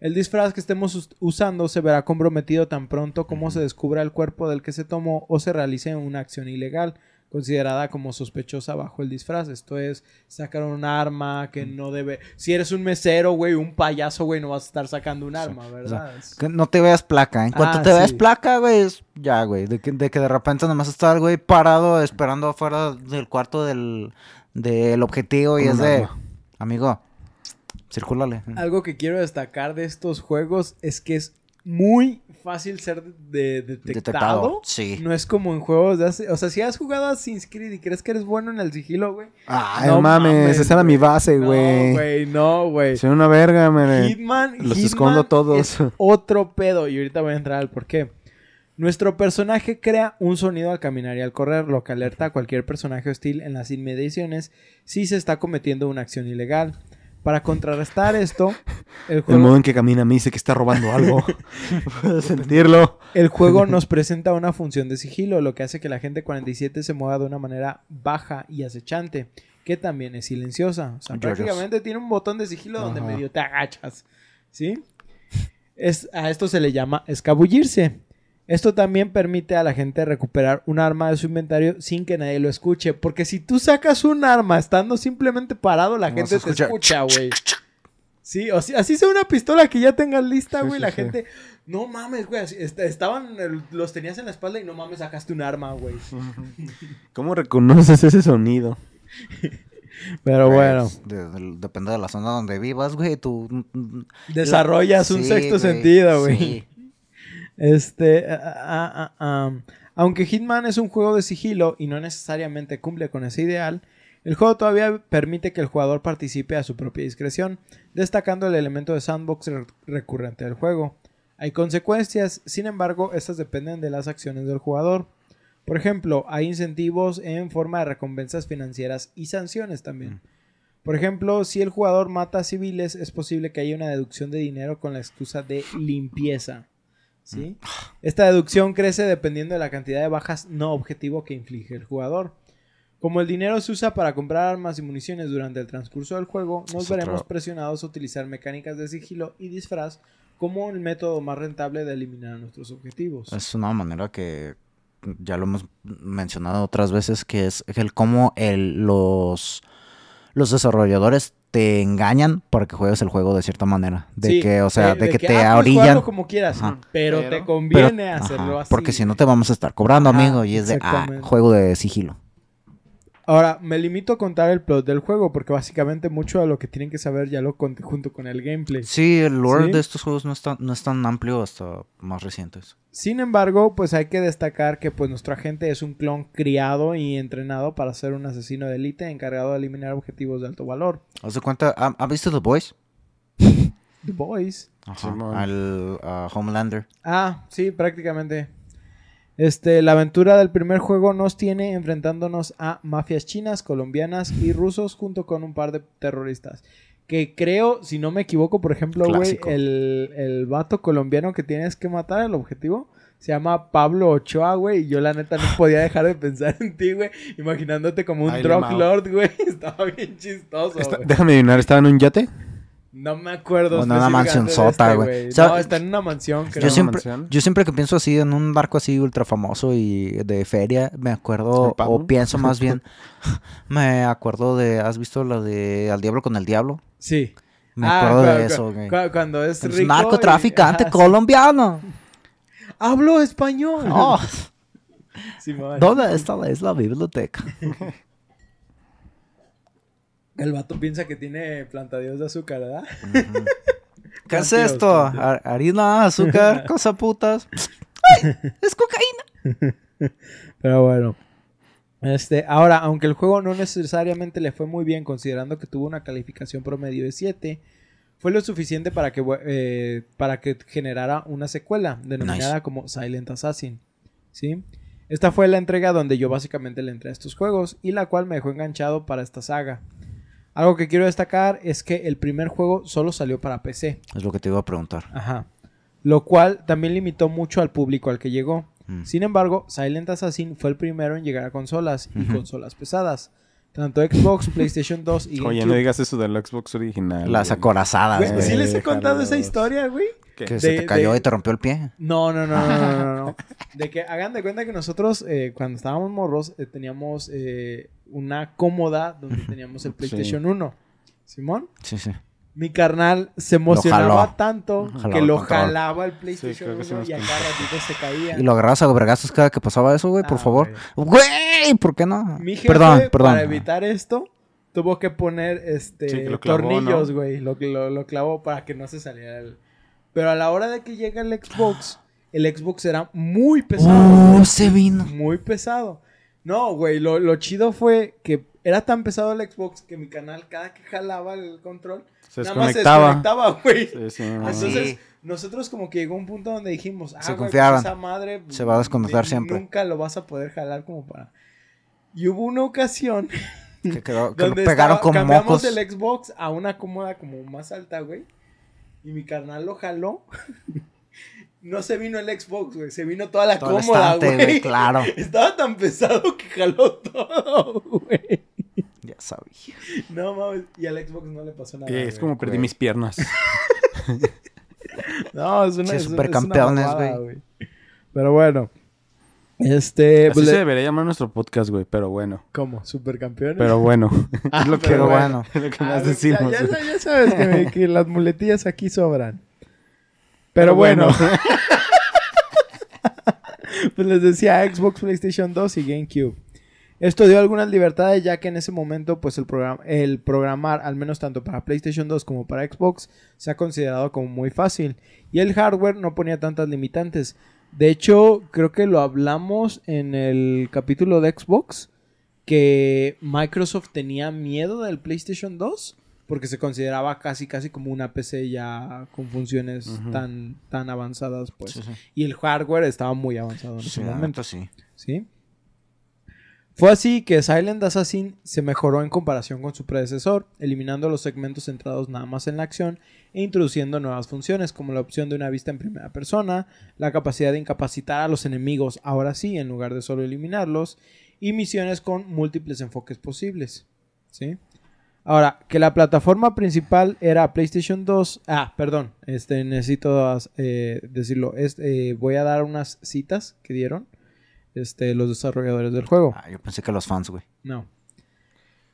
El disfraz que estemos us- usando se verá comprometido tan pronto como se descubra el cuerpo del que se tomó o se realice una acción ilegal considerada como sospechosa bajo el disfraz. Esto es sacar un arma que no debe... Si eres un mesero, güey, un payaso, güey, no vas a estar sacando un arma, ¿verdad? Que no te veas placa. En cuanto Ah, te veas placa, güey, es ya, güey. De que, de que de repente nomás está el güey parado esperando afuera del cuarto del, del objetivo y es de... arma. Amigo, circúlale. Algo que quiero destacar de estos juegos es que es muy fácil ser de- detectado. Detectado, sí. No es como en juegos de hace... O sea, si has jugado a Creed y crees que eres bueno en el sigilo, güey. Ay, No mames, mames, esa era mi base, No, güey. güey, no, güey. Soy una verga. Hitman, los Hitman escondo todos. es otro pedo. Y ahorita voy a entrar al por qué. Nuestro personaje crea un sonido al caminar y al correr, lo que alerta a cualquier personaje hostil en las inmediaciones si se está cometiendo una acción ilegal. Para contrarrestar esto, el El juego, modo en que camina me dice que está robando algo. *laughs* Puedo sentirlo. el juego nos presenta una función de sigilo, lo que hace que la gente 47 se mueva de una manera baja y acechante, que también es silenciosa. O sea, prácticamente tiene un botón de sigilo donde medio te agachas. ¿Sí? Es, a esto se le llama escabullirse. Esto también permite a la gente recuperar un arma de su inventario sin que nadie lo escuche. Porque si tú sacas un arma estando simplemente parado, la No gente te escucha. güey. Sí, o si- así sea una pistola que ya tengas lista, güey. sí, la sí. gente, no mames, güey. Estaban, los tenías en la espalda y no mames, sacaste un arma, güey. ¿Cómo reconoces ese sonido? *laughs* Pero bueno, Pues, de- de- depende de la zona donde vivas, güey. Tú. mm, desarrollas un sexto sentido, güey. Este, aunque Hitman es un juego de sigilo y no necesariamente cumple con ese ideal, el juego todavía permite que el jugador participe a su propia discreción, destacando el elemento de sandbox re- recurrente del juego. Hay consecuencias, sin embargo, estas dependen de las acciones del jugador. Por ejemplo, hay incentivos en forma de recompensas financieras y sanciones también. Por ejemplo, si el jugador mata a civiles, es posible que haya una deducción de dinero con la excusa de limpieza. ¿Sí? Esta deducción crece dependiendo de la cantidad de bajas no objetivo que inflige el jugador. Como el dinero se usa para comprar armas y municiones durante el transcurso del juego, nos Es veremos otro- presionados a utilizar mecánicas de sigilo y disfraz como el método más rentable de eliminar nuestros objetivos. Es una manera que ya lo hemos mencionado otras veces, que es el cómo el, los, los desarrolladores te engañan para que juegues el juego de cierta manera. De Sí, que, o sea, de, que, te ah, orillan. como quieras, Ajá. pero, Pero- te conviene Pero- hacerlo ajá, así. Porque si no te vamos a estar cobrando, Ajá, amigo. Y es de, ah, juego de sigilo. Ahora, me limito a contar el plot del juego, porque básicamente mucho de lo que tienen que saber ya lo conté junto con el gameplay. Sí, el lore ¿Sí? de estos juegos no es, tan, no es tan amplio hasta más recientes. Sin embargo, pues hay que destacar que pues nuestro agente es un clon criado y entrenado para ser un asesino de élite encargado de eliminar objetivos de alto valor. ¿Haz de cuenta? ¿Ha, ha visto The Boys? The Boys. Ajá. Al Homelander. Ah, sí, prácticamente. Este, la aventura del primer juego nos tiene enfrentándonos a mafias chinas, colombianas y rusos junto con un par de terroristas. Que creo, si no me equivoco, por ejemplo, güey, el, el vato colombiano que tienes que matar, el objetivo, se llama Pablo Ochoa, güey. Y yo la neta no podía dejar de pensar en ti, güey. Imaginándote como un drug lord, güey. *laughs* Estaba bien chistoso, Está- güey. déjame adivinar, ¿estaba en un yate? No me acuerdo. O en una mansionsota, este, güey. No, O sea, está en una mansión, creo. Yo siempre, mansión? yo siempre que pienso así en un barco así ultra famoso y de feria, me acuerdo, o pienso más bien, *laughs* me acuerdo de, ¿has visto la de Al Diablo con el Diablo? Sí. Me Ah, acuerdo cu- de eso, güey. cu- Cuando es Es rico. narcotraficante y- colombiano. Hablo español. Oh. *laughs* ¿Dónde está la isla biblioteca? *laughs* El vato piensa que tiene plantadíos de azúcar, ¿verdad? ¿Qué es esto? Har- Harina, azúcar, *laughs* cosa putas. ¡Ay! ¡Es cocaína! *laughs* Pero bueno. Este, ahora, aunque el juego no necesariamente le fue muy bien, considerando que tuvo una calificación promedio de 7, fue lo suficiente para que, eh, para que generara una secuela, denominada Nice. como Silent Assassin. ¿Sí? Esta fue la entrega donde yo básicamente le entré a estos juegos y la cual me dejó enganchado para esta saga. Algo que quiero destacar es que el primer juego solo salió para PC. Es lo que te iba a preguntar. Ajá. Lo cual también limitó mucho al público al que llegó. Mm. Sin embargo, Silent Assassin fue el primero en llegar a consolas y consolas pesadas. Tanto Xbox, PlayStation 2 y Oye, no digas eso del Xbox original. Las güey. acorazadas, Güey, güey. ¿Sí les he Déjalo. contado esa historia, güey? ¿Qué? Que de- se te cayó de- y te rompió el pie. No, no, no, no, no, no, no. *laughs* De que hagan de cuenta que nosotros, eh, cuando estábamos morros, eh, teníamos eh, una cómoda donde teníamos el PlayStation 1. Simón. Sí, sí. Mi carnal se emocionaba tanto Jalaba que lo control. jalaba el PlayStation creo que sí 1 nos y a cada ratito se caía. Y lo agarrabas a vergazos cada que pasaba eso, güey, por Ah, favor. güey. ¿por qué no? Mi jefe, perdón, perdón. para evitar esto, tuvo que poner este Sí, que lo clavó, tornillos, ¿no? güey. Lo, lo, lo clavó para que no se saliera el, Pero a la hora de que llega el Xbox, *gasps* el Xbox era muy pesado. Oh, se vino. Muy pesado. No, güey, lo, lo chido fue que era tan pesado el Xbox que mi canal, cada que jalaba el control, Se nada más se desconectaba. desconectaba, güey. Sí, sí, Entonces, Sí. nosotros como que llegó un punto donde dijimos, ah, Se güey, confiaban. pues esa madre Se va a desconectar ni- siempre. Nunca lo vas a poder jalar como para... Y hubo una ocasión *laughs* Que, quedó, que lo donde pegaron estaba- con cambiamos mocos. el Xbox a una cómoda como más alta, güey. Y mi carnal lo jaló. *laughs* no se vino el Xbox, güey. Se vino toda la Todo cómoda, güey, claro. *laughs* Estaba tan pesado que jaló todo, güey. Sabía. No mames. Y al Xbox no le pasó nada. Eh, es güey. como perdí güey. mis piernas. *laughs* No, es una. Sí, es una- supercampeones, es una mamada, güey. Pero bueno. Este. Así pues, se debería llamar nuestro podcast, güey, pero bueno. ¿Cómo? ¿Supercampeones? Pero bueno. *laughs* Ah, es lo que, Pero bueno. es *laughs* lo que Ah, más decimos. Ya, sabes que, me- que las muletillas aquí sobran. Pero, bueno. pues les decía Xbox, PlayStation 2 y GameCube. Esto dio algunas libertades ya que en ese momento pues el, programa, el programar, al menos tanto para PlayStation 2 como para Xbox, se ha considerado como muy fácil. Y el hardware no ponía tantas limitantes. De hecho, creo que lo hablamos en el capítulo de Xbox, que Microsoft tenía miedo del PlayStation 2 porque se consideraba casi casi como una PC ya con funciones tan, tan avanzadas pues. Sí, sí. Y el hardware estaba muy avanzado en Sí, ese momento. sí. ¿sí? Fue así que Silent Assassin se mejoró en comparación con su predecesor, eliminando los segmentos centrados nada más en la acción e introduciendo nuevas funciones como la opción de una vista en primera persona, la capacidad de incapacitar a los enemigos ahora sí en lugar de solo eliminarlos y misiones con múltiples enfoques posibles, ¿sí? Ahora, que la plataforma principal era PlayStation 2. Ah, perdón. Este, necesito eh, decirlo. Este, voy a dar unas citas que dieron este, los desarrolladores del juego. Ah, yo pensé que los fans, güey. No.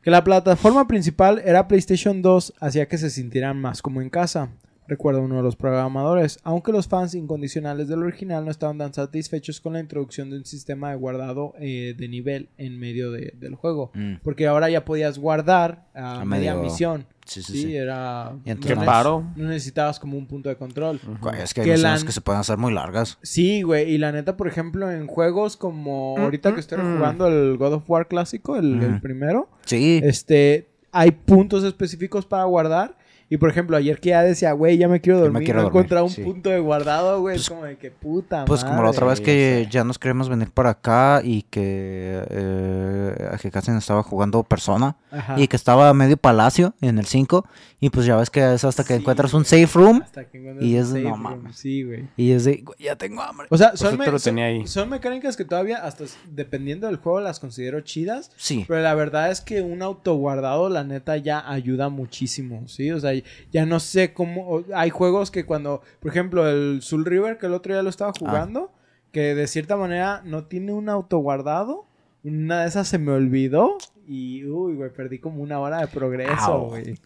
Que la plataforma principal era PlayStation 2 hacía que se sintieran más como en casa. Recuerda uno de los programadores, aunque los fans incondicionales del original no estaban tan satisfechos con la introducción de un sistema de guardado eh, de nivel en medio de- del juego. Mm, Porque ahora ya podías guardar a, A media medio- misión. Sí, sí, Sí, sí. era... Y entonces- Qué paro. no necesitabas como un punto de control. Es que hay Que misiones la- que se pueden hacer muy largas. Sí, güey, y la neta, por ejemplo, en juegos como Mm, ahorita mm, que estoy mm. jugando el God of War clásico, el, el primero, Sí. este, hay puntos específicos para guardar. Y por ejemplo, ayer que ya decía, güey, ya me quiero Ya me dormir, quiero no dormir, encontraba un sí. punto de guardado, güey. es Pues- como de que puta Pues como la madre. otra vez que ya nos queremos venir para acá y que, eh, que casi estaba jugando persona Ajá. y que estaba medio palacio en el 5 y pues ya ves que es hasta que Sí, encuentras un safe room Hasta que y un es de, safe no room. mames. Sí, güey. y es de, "Güey, ya tengo hambre. O sea, son, me- lo tenía ahí. son mecánicas que todavía, hasta dependiendo del juego, las considero chidas. Sí, Pero la verdad es que un autoguardado, la neta, ya ayuda muchísimo, ¿sí? O sea, ya no sé cómo... Hay juegos que cuando... Por ejemplo, el Soul River, que el otro día lo Ah. estaba jugando, que de cierta manera no tiene un autoguardado. Una de esas se me olvidó y, uy, güey, perdí como una hora de progreso, Au. güey.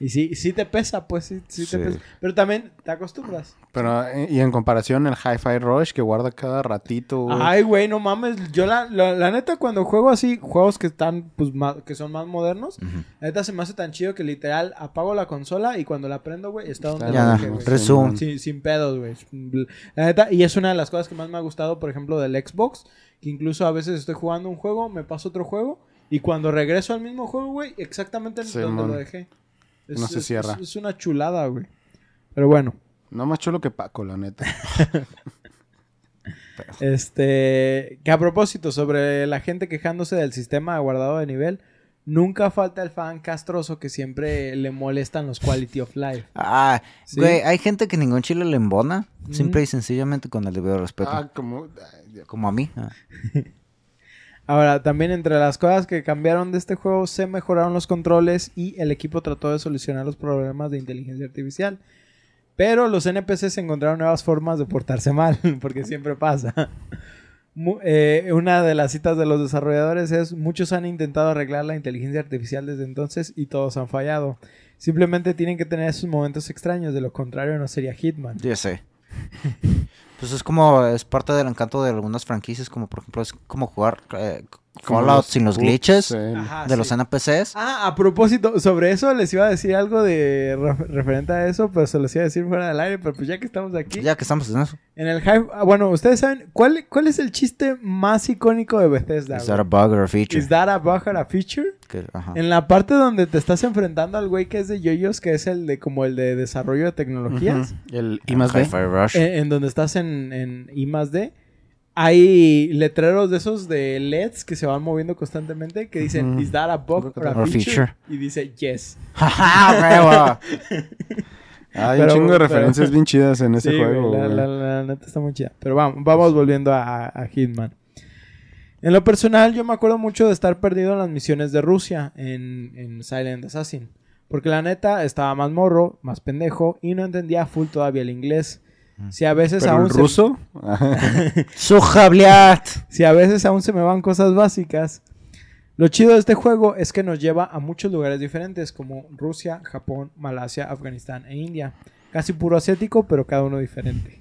Y sí, sí te pesa, pues sí, sí te pesa. Pero también te acostumbras. Pero, eh, y en comparación, el Hi-Fi Rush que guarda cada ratito. güey. Ay, güey, no mames. Yo la, la, la neta cuando juego así, juegos que están, pues, más, que son más modernos, Ujú. la neta se me hace tan chido que literal apago la consola y cuando la prendo, güey, está donde Está la ya, dejé, güey. resume. Sí, sin pedos, güey. La neta, y es una de las cosas que más me ha gustado, por ejemplo, del Xbox, que incluso a veces estoy jugando un juego, me paso otro juego, y cuando regreso al mismo juego, güey, exactamente Sí, donde lo dejé. No se cierra. Es, es una chulada, güey. Pero bueno, No más chulo que Paco, la neta. *laughs* este, que a propósito, sobre la gente quejándose del sistema de guardado de nivel, nunca falta el fan castroso que siempre le molestan los quality of life. Ah, Sí. güey, hay gente que ningún chile le embona, simple y sencillamente con el debido respeto. ah, como... Como a mí. Ah. *laughs* Ahora, también entre las cosas que cambiaron de este juego, se mejoraron los controles y el equipo trató de solucionar los problemas de inteligencia artificial. Pero los NPCs encontraron nuevas formas de portarse mal, *laughs* porque siempre pasa. Eh, una de las citas de los desarrolladores es, muchos han intentado arreglar la inteligencia artificial desde entonces y todos han fallado. Simplemente tienen que tener esos momentos extraños, de lo contrario no sería Hitman. Ya sé. *laughs* Pues es como, es parte del encanto de algunas franquicias, como por ejemplo, es como jugar eh, Fallout los sin los glitches Ajá, de los. NPCs. Ah, a propósito, sobre eso les iba a decir algo de re- referente a eso, pero se los iba a decir fuera del aire, pero pues ya que estamos aquí. Ya que estamos en eso. En el hype, ah, bueno, ustedes saben, ¿cuál, ¿cuál es el chiste más icónico de Bethesda? Is that a bug or a feature? Is that a bug or a feature? Que- ajá. En la parte donde te estás enfrentando al güey que es de yoyos, que es el de como el de desarrollo de tecnologías. El I más. Hi-Fi Rush. eh, en donde estás en, en I más D, hay letreros de esos de LEDs que se van moviendo constantemente que dicen. ¿Is that a bug or a Or feature? feature. Y dice, yes. *laughs* ¡Ja, *laughs* Hay Pero- un chingo de pero- referencias bien chidas en ese Sí, juego. güey, la, güey. la- la neta está muy chida. Pero vamos, vamos volviendo a, a Hitman. En lo personal, yo me acuerdo mucho de estar perdido en las misiones de Rusia en, en Silent Assassin. Porque la neta estaba más morro, más pendejo y no entendía full todavía el inglés. Si a veces Pero aún el se- *laughs* *laughs* si a veces aún se me van cosas básicas. Lo chido de este juego es que nos lleva a muchos lugares diferentes como Rusia, Japón, Malasia, Afganistán e India. Casi puro asiático, pero cada uno diferente.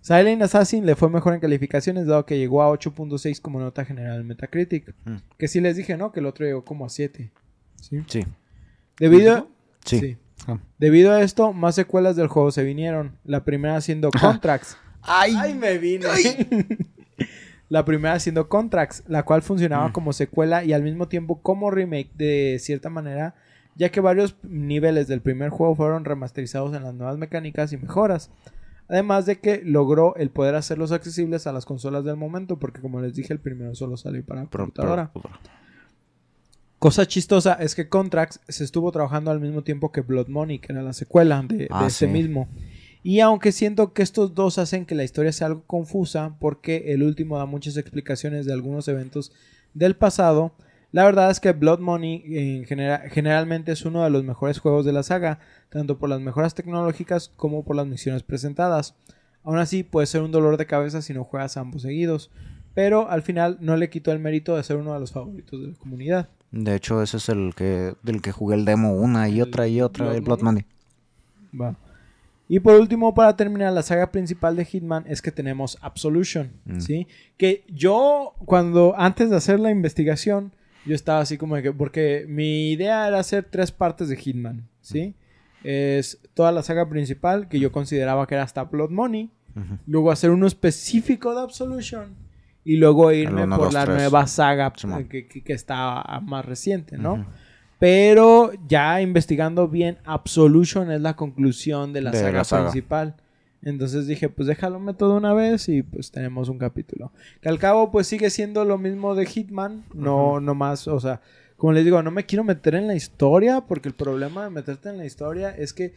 Silent Assassin le fue mejor en calificaciones dado que llegó a 8.6 como nota general en Metacritic. Mm. Que sí les dije, ¿no? Que el otro llegó como a 7. ¿Sí? Sí. Debido, Sí. sí. Debido a esto, más secuelas del juego se vinieron. La primera siendo *laughs* Contracts. ¡Ay, me vine! *laughs* la primera siendo Contracts, la cual funcionaba Mm. como secuela y al mismo tiempo como remake de cierta manera, ya que varios niveles del primer juego fueron remasterizados en las nuevas mecánicas y mejoras. Además de que logró el poder hacerlos accesibles a las consolas del momento, porque como les dije, el primero solo salió para computadora. pero- Cosa chistosa es que Contracts se estuvo trabajando al mismo tiempo que Blood Money, que era la secuela de, de Ah, este sí. mismo. Y aunque siento que estos dos hacen que la historia sea algo confusa, porque el último da muchas explicaciones de algunos eventos del pasado, la verdad es que Blood Money en genera- generalmente es uno de los mejores juegos de la saga, tanto por las mejoras tecnológicas como por las misiones presentadas. Aún así, puede ser un dolor de cabeza si no juegas ambos seguidos, pero al final no le quitó el mérito de ser uno de los favoritos de la comunidad. De hecho, ese es el que del que jugué el demo una y ¿El otra y otra, Blood el Blood Money? Va. Y por último, para terminar la saga principal de Hitman, es que tenemos Absolution, Mm. ¿sí? Que yo, cuando, antes de hacer la investigación, yo estaba así como de que, porque mi idea era hacer tres partes de Hitman, ¿sí? Es toda la saga principal, que yo consideraba que era hasta Blood Money, luego hacer uno específico de Absolution, y luego irme uno, por dos, la tres. nueva saga Simón. que, que- está más reciente, ¿no? Ujú. Pero ya investigando bien, Absolution es la conclusión de la, De saga, la saga. principal. Entonces dije, pues déjalo meto de una vez y pues tenemos un capítulo. Que al cabo pues sigue siendo lo mismo de Hitman, no, no más, o sea, como les digo, no me quiero meter en la historia porque el problema de meterte en la historia es que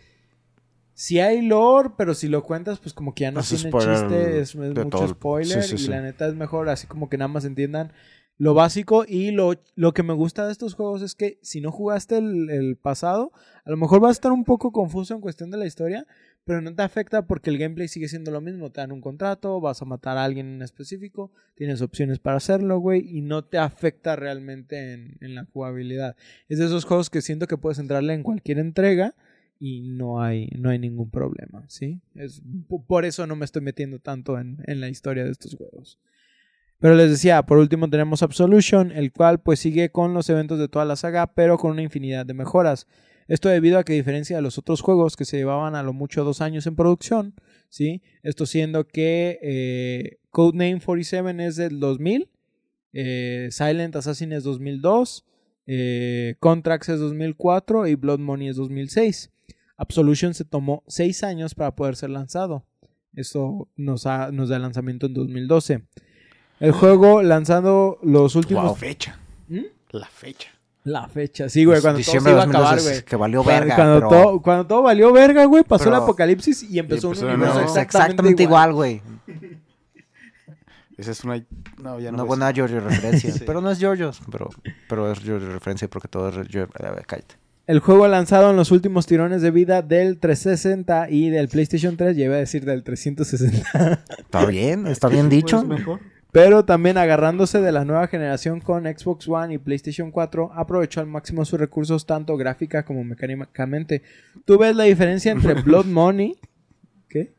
si hay lore, pero si lo cuentas pues como que ya no Es tiene chiste, es, es mucho todo. spoiler Sí, sí, y sí. la neta es mejor así como que nada más entiendan lo básico y lo, lo que me gusta de estos juegos es que si no jugaste el, el pasado, a lo mejor vas a estar un poco confuso en cuestión de la historia, pero no te afecta porque el gameplay sigue siendo lo mismo. Te dan un contrato, vas a matar a alguien en específico, tienes opciones para hacerlo, güey, y no te afecta realmente en, en la jugabilidad. Es de esos juegos que siento que puedes entrarle en cualquier entrega y no hay, no hay ningún problema, ¿sí? Es, po- por eso no me estoy metiendo tanto en, en la historia de estos juegos. Pero les decía, por último tenemos Absolution, el cual pues sigue con los eventos de toda la saga, pero con una infinidad de mejoras. Esto debido a que a diferencia de los otros juegos que se llevaban a lo mucho dos años en producción, ¿sí? Esto siendo que eh, Codename 47 es del 2000, eh, Silent Assassin es 2002, eh, Contracts es 2004 y Blood Money es 2006. Absolution se tomó seis años para poder ser lanzado. Esto nos, ha- nos da el lanzamiento en 2012. El juego lanzando los últimos... La fecha. ¿Mm? La fecha. La fecha, sí, güey, cuando todo se Diciembre iba a acabar, 2012, güey. Que valió verga. cuando pero- todo, cuando todo valió verga, güey, pasó pero- el apocalipsis y empezó Y un empezó universo nuevo. Es exactamente, exactamente igual. güey. *laughs* Esa es una. No, ya no. Una ves. buena Giorgio referencia. *laughs* Sí. Pero no es Giorgio, pero, pero es Giorgio referencia porque todo es Giorgio. A ver, cállate. El juego lanzado en los últimos tirones de vida del 360 y del PlayStation 3, llevé a decir del 360. Está bien, está bien dicho. Pues mejor. Pero también agarrándose de la nueva generación con Xbox One y PlayStation 4, aprovechó al máximo sus recursos tanto gráfica como mecánicamente. Tú ves la diferencia entre *laughs* Blood Money, ¿Qué?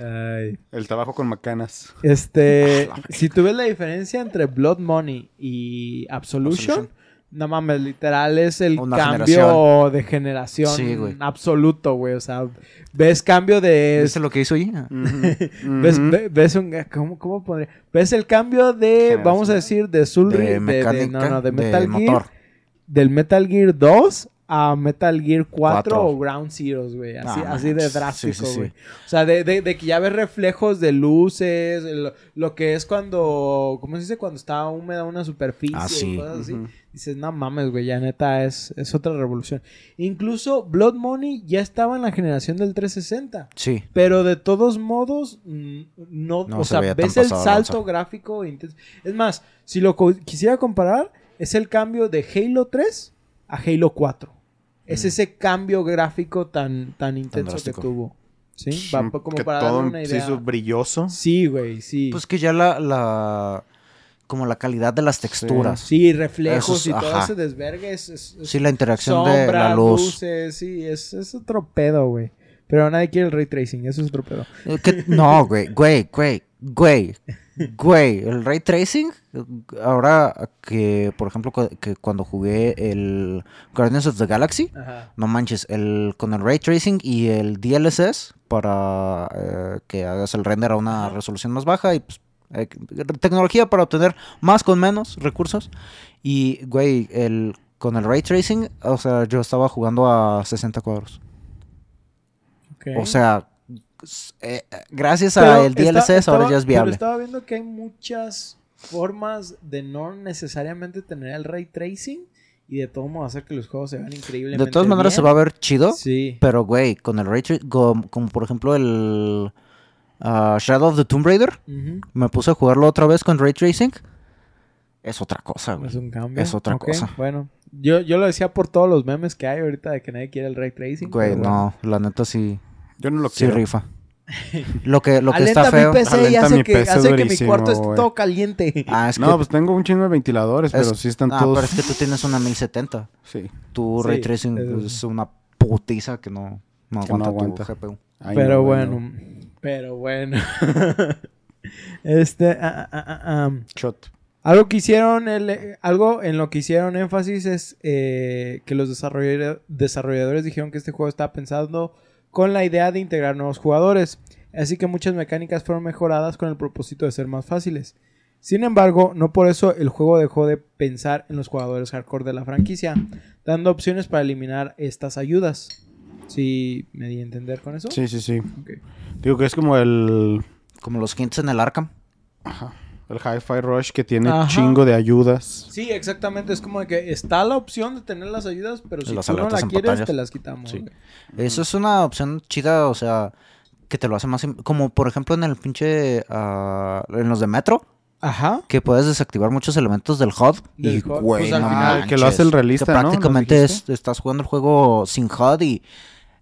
Ay. El trabajo con macanas. Este, *laughs* si tú ves la diferencia entre Blood Money y Absolution, Absolution. No mames, literal es el Una cambio generación. de generación Sí, güey. absoluto, güey. O sea, ves cambio de. ¿Viste lo que hizo ahí? *laughs* Ves, ve- ves un. ¿cómo, ¿Cómo podría? Ves el cambio de, vamos a decir, de Soul Ri- De de, de- mecánica, no, no, de de Metal Gear. motor. Del Metal Gear 2 a Metal Gear 4 Cuatro. o Ground Zeroes, güey. Así, así de drástico, Sí, sí, sí. güey. O sea, de, de- de que ya ves reflejos de luces, el- lo que es cuando, ¿cómo se dice? Cuando está húmeda una superficie Ah, y cosas así. Dices, no mames, güey, ya neta es, es otra revolución. Incluso Blood Money ya estaba en la generación del 360. Sí. Pero de todos modos, no, No o se sea, ves el salto gráfico intenso. Es más, si lo co- quisiera comparar, es el cambio de Halo 3 a Halo 4. Es Mm. ese cambio gráfico tan, tan intenso que drástico. tuvo. ¿Sí? Va- como que para todo darle una se idea. hizo brilloso. Sí, güey, sí. Pues que ya la, la... Como la calidad de las texturas. sí, reflejos Eso es- y todo ajá. ese desvergue es, es- es Sí, la interacción de sombras, la luz. luces, sí, es, es otro pedo, güey. Pero nadie quiere el ray tracing, eso es otro pedo. Eh, No, güey, güey, güey, güey, güey. El ray tracing, ahora que, por ejemplo, que cuando jugué el Guardians of the Galaxy, Ajá. no manches, el, con el ray tracing y el DLSS para eh, que hagas el render a una resolución más baja y pues, eh, tecnología para obtener más con menos recursos. Y, güey, el, con el ray tracing, o sea, yo estaba jugando a 60 cuadros. Ok. O sea, eh, eh, gracias Pero al está- DLSS ahora estaba- ya es Pero viable. estaba viendo que hay muchas formas de no necesariamente tener el ray tracing y de todo modo hacer que los juegos se vean increíblemente De todas maneras se bien. va a ver chido, Sí. pero güey, con el ray tracing, como, como por ejemplo el ah, Shadow of the Tomb Raider, Ujú. me puse a jugarlo otra vez con ray tracing. Es otra cosa, güey. Es un cambio. Es otra Ok, cosa. Bueno, yo, yo lo decía por todos los memes que hay ahorita de que nadie quiere el ray tracing. Güey, pero bueno. no, la neta sí, Yo no lo sí quiero. rifa. Lo que, lo que Alenta está feo. mi PC y Alenta hace mi que, PC hace que mi durísimo, cuarto esté güey. todo caliente. Ah, es que, No, pues tengo un chingo de ventiladores, es- pero sí están ah, todos. pero es que tú tienes una 1070. Sí. Tu Sí, ray tracing es- es una putiza que no, no Que no aguanta, aguanta. tu GPU. Ay, pero no, bueno, pero bueno. *laughs* este, ah, ah, ah, ah. Shot. Algo que hicieron, el- algo en lo que hicieron énfasis es eh, que los desarrolladores, desarrolladores dijeron que este juego estaba pensando con la idea de integrar nuevos jugadores, así que muchas mecánicas fueron mejoradas con el propósito de ser más fáciles. Sin embargo, no por eso el juego dejó de pensar en los jugadores hardcore de la franquicia, dando opciones para eliminar estas ayudas. ¿Sí me di a entender con eso? Sí, sí, sí. Digo que es como el, Como los hints en el Arkham. El Hi-Fi Rush que tiene Ajá. chingo de ayudas. Sí, exactamente. Es como de que está la opción de tener las ayudas, pero si Las tú no alertas la quieres, pantallas. te las quitamos. Sí. Eso es una opción chida, o sea, que te lo hace más... Como por ejemplo en el pinche... ah, en los de Metro, Ajá. que puedes desactivar muchos elementos del HUD. Del y, güey, pues, no Que lo hace el realista, que ¿no? ¿Nos prácticamente es- estás jugando el juego sin HUD y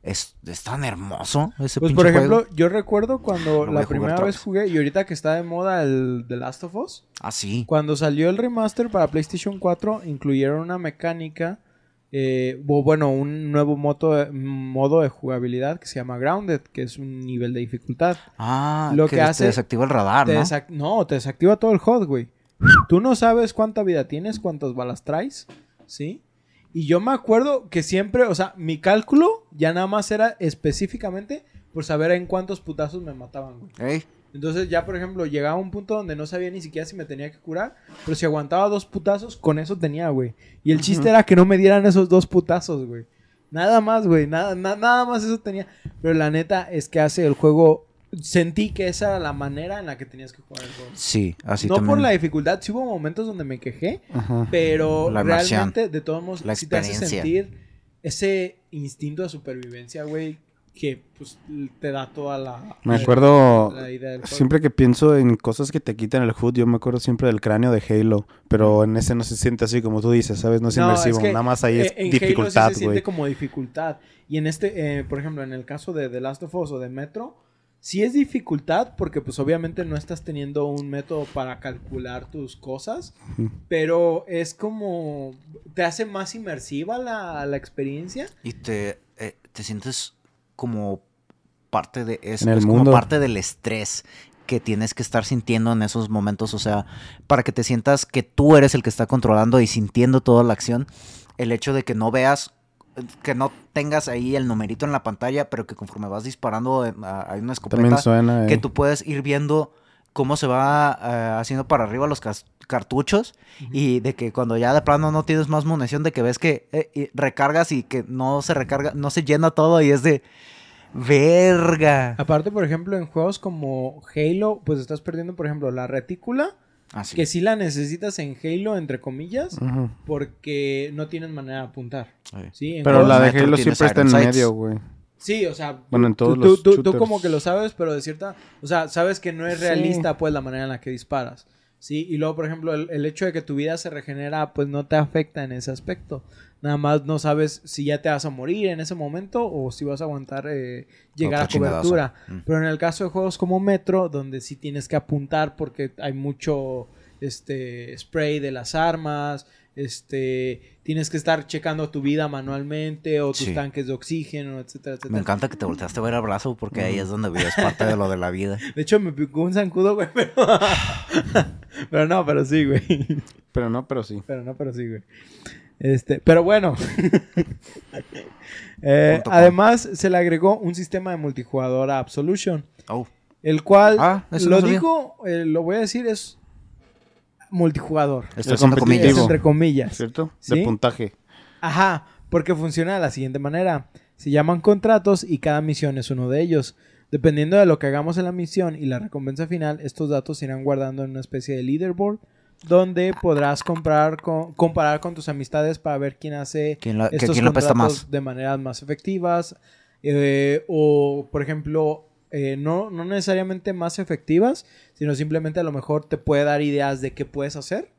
es, es tan hermoso ese Pues por ejemplo, juego. yo recuerdo cuando la primera vez jugué, y ahorita que está de moda el The Last of Us, Ah, sí. cuando salió el remaster para PlayStation 4, incluyeron una mecánica, eh, o bueno, un nuevo modo, modo de jugabilidad que se llama Grounded, que es un nivel de dificultad. Ah, lo que, que te hace- desactiva el radar, Te ¿no? no, te desactiva todo el HUD, güey. Tú no sabes cuánta vida tienes, cuántas balas traes, ¿sí? Y yo me acuerdo que siempre, o sea, mi cálculo ya nada más era específicamente por saber en cuántos putazos me mataban, güey. Ey, Entonces ya, por ejemplo, llegaba a un punto donde no sabía ni siquiera si me tenía que curar, pero si aguantaba dos putazos, con eso tenía, güey. Y el chiste era que no me dieran esos dos putazos, güey. Nada más, güey, nada, na- nada más eso tenía. Pero la neta es que hace el juego... Sentí que esa era la manera en la que tenías que jugar el juego. sí, así no también. por la dificultad, sí hubo momentos donde me quejé, Ajá. pero La realmente, de todos modos, La sí te hace sentir ese instinto de supervivencia, güey, que pues te da toda la... Me la- acuerdo, la idea del juego. siempre que pienso en cosas que te quitan el HUD, yo me acuerdo siempre del cráneo de Halo, pero en ese no se siente así como tú dices, ¿sabes? No es No, inmersivo, es que, nada más ahí es eh, en Halo sí dificultad, se siente güey. como dificultad. Y en este, eh, por ejemplo, en el caso de The Last of Us o de Metro, sí es dificultad porque pues obviamente no estás teniendo un método para calcular tus cosas, pero es como... te hace más inmersiva la, la experiencia. Y te, eh, te sientes como parte de eso, En el es como mundo. parte del estrés que tienes que estar sintiendo en esos momentos, o sea, para que te sientas que tú eres el que está controlando y sintiendo toda la acción, el hecho de que no veas, que no tengas ahí el numerito en la pantalla, pero que conforme vas disparando eh, hay una También escopeta, suena. eh. que tú puedes ir viendo cómo se va eh, haciendo para arriba los cartuchos y de que cuando ya de plano no tienes más munición de que ves que eh, y recargas y que no se recarga, no se llena todo y es de verga. Aparte, por ejemplo, en juegos como Halo, pues estás perdiendo, por ejemplo, la retícula, Así. que sí la necesitas en Halo, entre comillas, porque no tienes manera de apuntar. Sí. ¿sí? En Pero la de Halo siempre está en medio, güey. Sí, o sea, Bueno, en tú- todos tú, los tú- tú como que lo sabes, pero de cierta, o sea, sabes que no es Sí. realista pues la manera en la que disparas. Sí, y luego, por ejemplo, el, el hecho de que tu vida se regenera, pues no te afecta en ese aspecto. Nada más no sabes si ya te vas a morir en ese momento o si vas a aguantar eh, llegar Otro a cobertura. Mm. Pero en el caso de juegos como Metro, donde sí tienes que apuntar porque hay mucho este spray de las armas, este tienes que estar checando tu vida manualmente o tus Sí. tanques de oxígeno, etcétera, etcétera. Me encanta que te volteaste a ver al brazo porque ahí es donde vives parte de lo de la vida. *laughs* De hecho, me picó un zancudo, güey, pero... *laughs* pero no, pero sí, güey. Pero no, pero sí. Pero no, pero sí, güey. Este, pero bueno. *laughs* Eh, además, se le agregó un sistema de multijugador a Absolution, Oh, el cual, Ah, lo no digo, eh, lo voy a decir, es multijugador. está Es haciendo competitivo. Es comillas. entre comillas. ¿Cierto? ¿Sí? De puntaje. Ajá, porque funciona de la siguiente manera. Se llaman contratos y cada misión es uno de ellos. Dependiendo de lo que hagamos en la misión y la recompensa final, estos datos se irán guardando en una especie de leaderboard donde podrás comprar con- comparar con tus amistades para ver quién hace ¿Quién, que estos quién contratos más? de maneras más efectivas eh, o por ejemplo eh, no, no necesariamente más efectivas sino simplemente a lo mejor te puede dar ideas de qué puedes hacer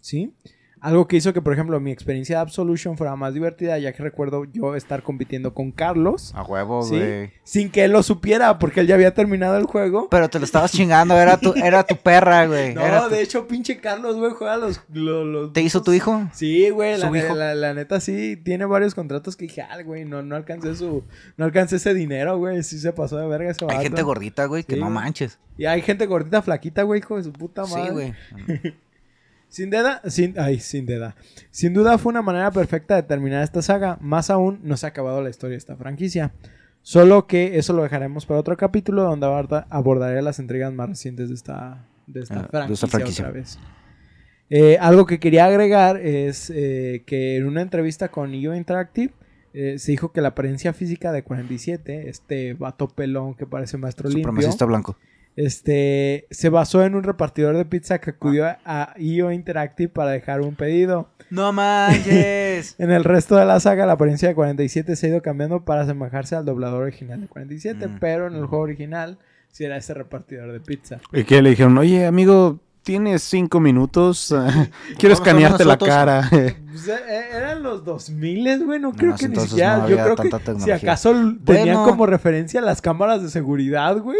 ¿sí? Algo que hizo que, por ejemplo, mi experiencia de Absolution fuera más divertida, ya que recuerdo yo estar compitiendo con Carlos, A huevo, ¿sí? güey. Sin que él lo supiera, porque él ya había terminado el juego. Pero te lo estabas chingando, era tu, era tu perra, güey. *laughs* No, era tu- de hecho, pinche Carlos, güey, juega los... lo- los- ¿Te hizo tu hijo? Sí, güey, la, la- la neta sí, tiene varios contratos que dije, ah, güey, no, no alcancé su... No alcancé ese dinero, güey, sí se pasó de verga ese Hay vato. gente gordita, güey, que no manches. Y hay gente gordita, flaquita, güey, hijo de su puta madre. Sí, güey. *laughs* Sin duda, sin, ay, sin duda. Sin duda fue una manera perfecta de terminar esta saga. Más aún, no se ha acabado la historia de esta franquicia. Solo que eso lo dejaremos para otro capítulo donde aborda- abordaré las entregas más recientes de esta, de esta, Ah, de franquicia, esta franquicia. otra vez. Eh, algo que quería agregar es eh, que en una entrevista con IO Interactive eh, se dijo que la apariencia física de 47, este vato pelón que parece maestro limpio, Supremacista blanco. Este, se basó en un repartidor de pizza que acudió a IO Interactive para dejar un pedido. ¡No manches! *laughs* En el resto de la saga, la apariencia de 47 se ha ido cambiando para asemejarse al doblador original de 47, Mm. pero en el juego original sí era ese repartidor de pizza. Y que le dijeron, oye, amigo, tienes cinco minutos. *laughs* Quiero escanearte la unas fotos". cara. *laughs* Pues, eh, eh, eran los 2000, güey, no creo No, que ni siquiera. no yo había creo que tanta si tecnología. acaso tenían como referencia las cámaras de seguridad, güey.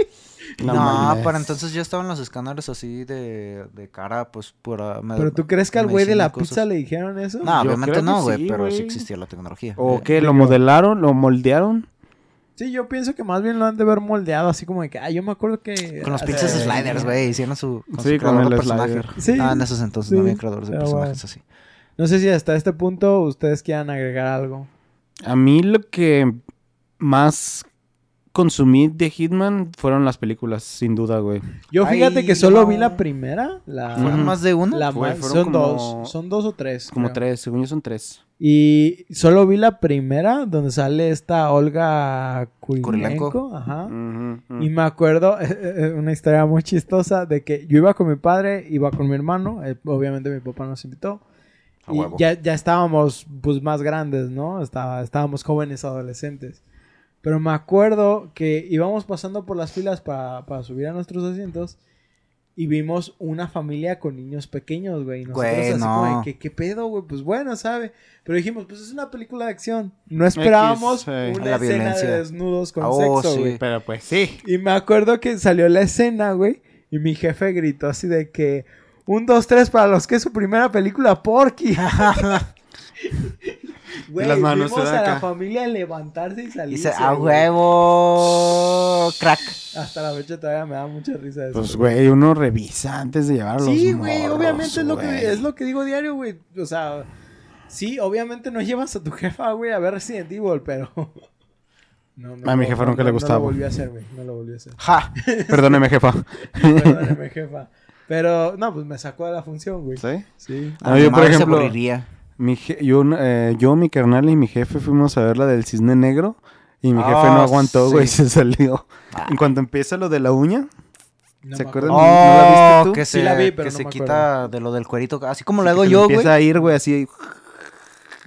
No para entonces ya estaban los escáneres así de, de cara, pues, pura... me- Pero tú crees que al güey de la cosas. pizza le dijeron eso? No, Yo obviamente no, güey, sí, pero sí existía la tecnología. ¿O qué? ¿Lo modelaron? ¿Lo moldearon? Sí, yo pienso que más bien lo han de ver moldeado, así como de que, ah, yo me acuerdo que. Con los ah, pinches sliders, güey, hicieron su, con Sí, su con creador el de personaje. Sí. Ah, en esos entonces Sí, no había creadores de pero personajes bueno. así. No sé si hasta este punto ustedes quieran agregar algo. A mí lo que más consumí de Hitman fueron las películas, sin duda, güey. Yo fíjate Ay, que solo no. vi la primera. La. ¿Fueron más de una? la Fue- más- fueron son como- dos. Son dos o tres. Como creo. tres, según yo son tres. Y solo vi la primera, donde sale esta Olga Kurilenko. Kurilenko. Ajá. Y me acuerdo, *laughs* eh, una historia muy chistosa, de que yo iba con mi padre, iba con mi hermano, eh, obviamente mi papá nos invitó. A Y huevo. ya, ya estábamos pues más grandes, ¿no? Estaba, estábamos jóvenes adolescentes. Pero me acuerdo que íbamos pasando por las filas para, para subir a nuestros asientos y vimos una familia con niños pequeños, güey. Y Nosotros Güey, así como no. de que, ¿qué pedo, güey? Pues bueno, ¿sabe? Pero dijimos, pues es una película de acción. No esperábamos sí. una La escena violencia. de desnudos con Oh, sexo, sí. güey. Pero pues sí. Y me acuerdo que salió la escena, güey. Y mi jefe gritó así de que... Un, dos, tres para los que es su primera película, Porky. *laughs* Güey, las manos, vimos a la familia levantarse y salirse. Dice, a huevo, crack. Hasta la fecha todavía me da mucha risa eso. Pues, güey, uno revisa antes de llevar a los Sí, güey, obviamente es lo, güey. que, es lo que digo diario, güey. O sea, sí, obviamente no llevas a tu jefa, güey, a ver Resident Evil, pero... *laughs* No, no, A mi jefa no, nunca le gustaba. No lo volví a hacer, güey. No lo volví a hacer. Ja. Perdóneme, jefa. Perdóneme, jefa. Pero, no, pues me sacó de la función, güey. ¿Sí? Sí. Mi yo, por se ejemplo. Mi je- yo, eh, yo, mi carnal y mi jefe fuimos a ver la del cisne negro. Y mi jefe Ah, no aguantó, sí. güey, se salió. En cuanto empieza lo de la uña, No ¿Se acuerdan? ¿No la viste Oh, tú? que Sí se, la vi, pero que no se me quita de lo del cuerito, así como lo hago yo, güey. empieza a ir, güey, así.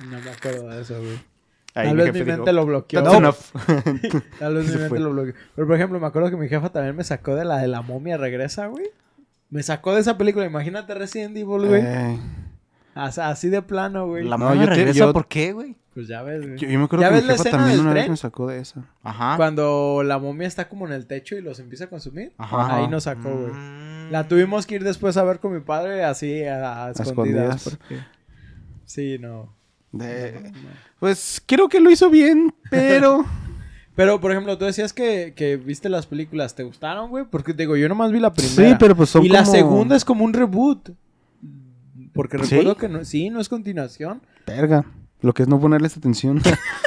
No me acuerdo de eso, güey. Ahí Tal mi vez mi dijo, mente lo bloqueó. "That's enough". *laughs* Tal vez *laughs* mi mente lo bloqueó. Pero, por ejemplo, me acuerdo que mi jefa también me sacó de la de la momia regresa, güey. Me sacó de esa película. Imagínate Resident Evil, güey. Eh, Así de plano, güey. La No, mamá yo te- regresa, yo- ¿por qué, güey? Pues ya ves, güey. yo, yo me acuerdo ¿Ya que mi ves la jefa escena también una vez tren? me sacó de esa. Ajá. Cuando la momia está como en el techo y los empieza a consumir. Ajá. Ahí nos sacó, güey. Mm. La tuvimos que ir después a ver con mi padre así a, a escondidas. escondidas. porque- Sí, no. De- Pues creo que lo hizo bien, pero... *laughs* Pero, por ejemplo, tú decías que, que viste las películas. ¿Te gustaron, güey? Porque te digo, yo nomás vi la primera. sí, pero pues son y la segunda es como un reboot. Porque ¿Sí? recuerdo que no, sí, no es continuación. Verga. Lo que es no ponerles atención. *laughs*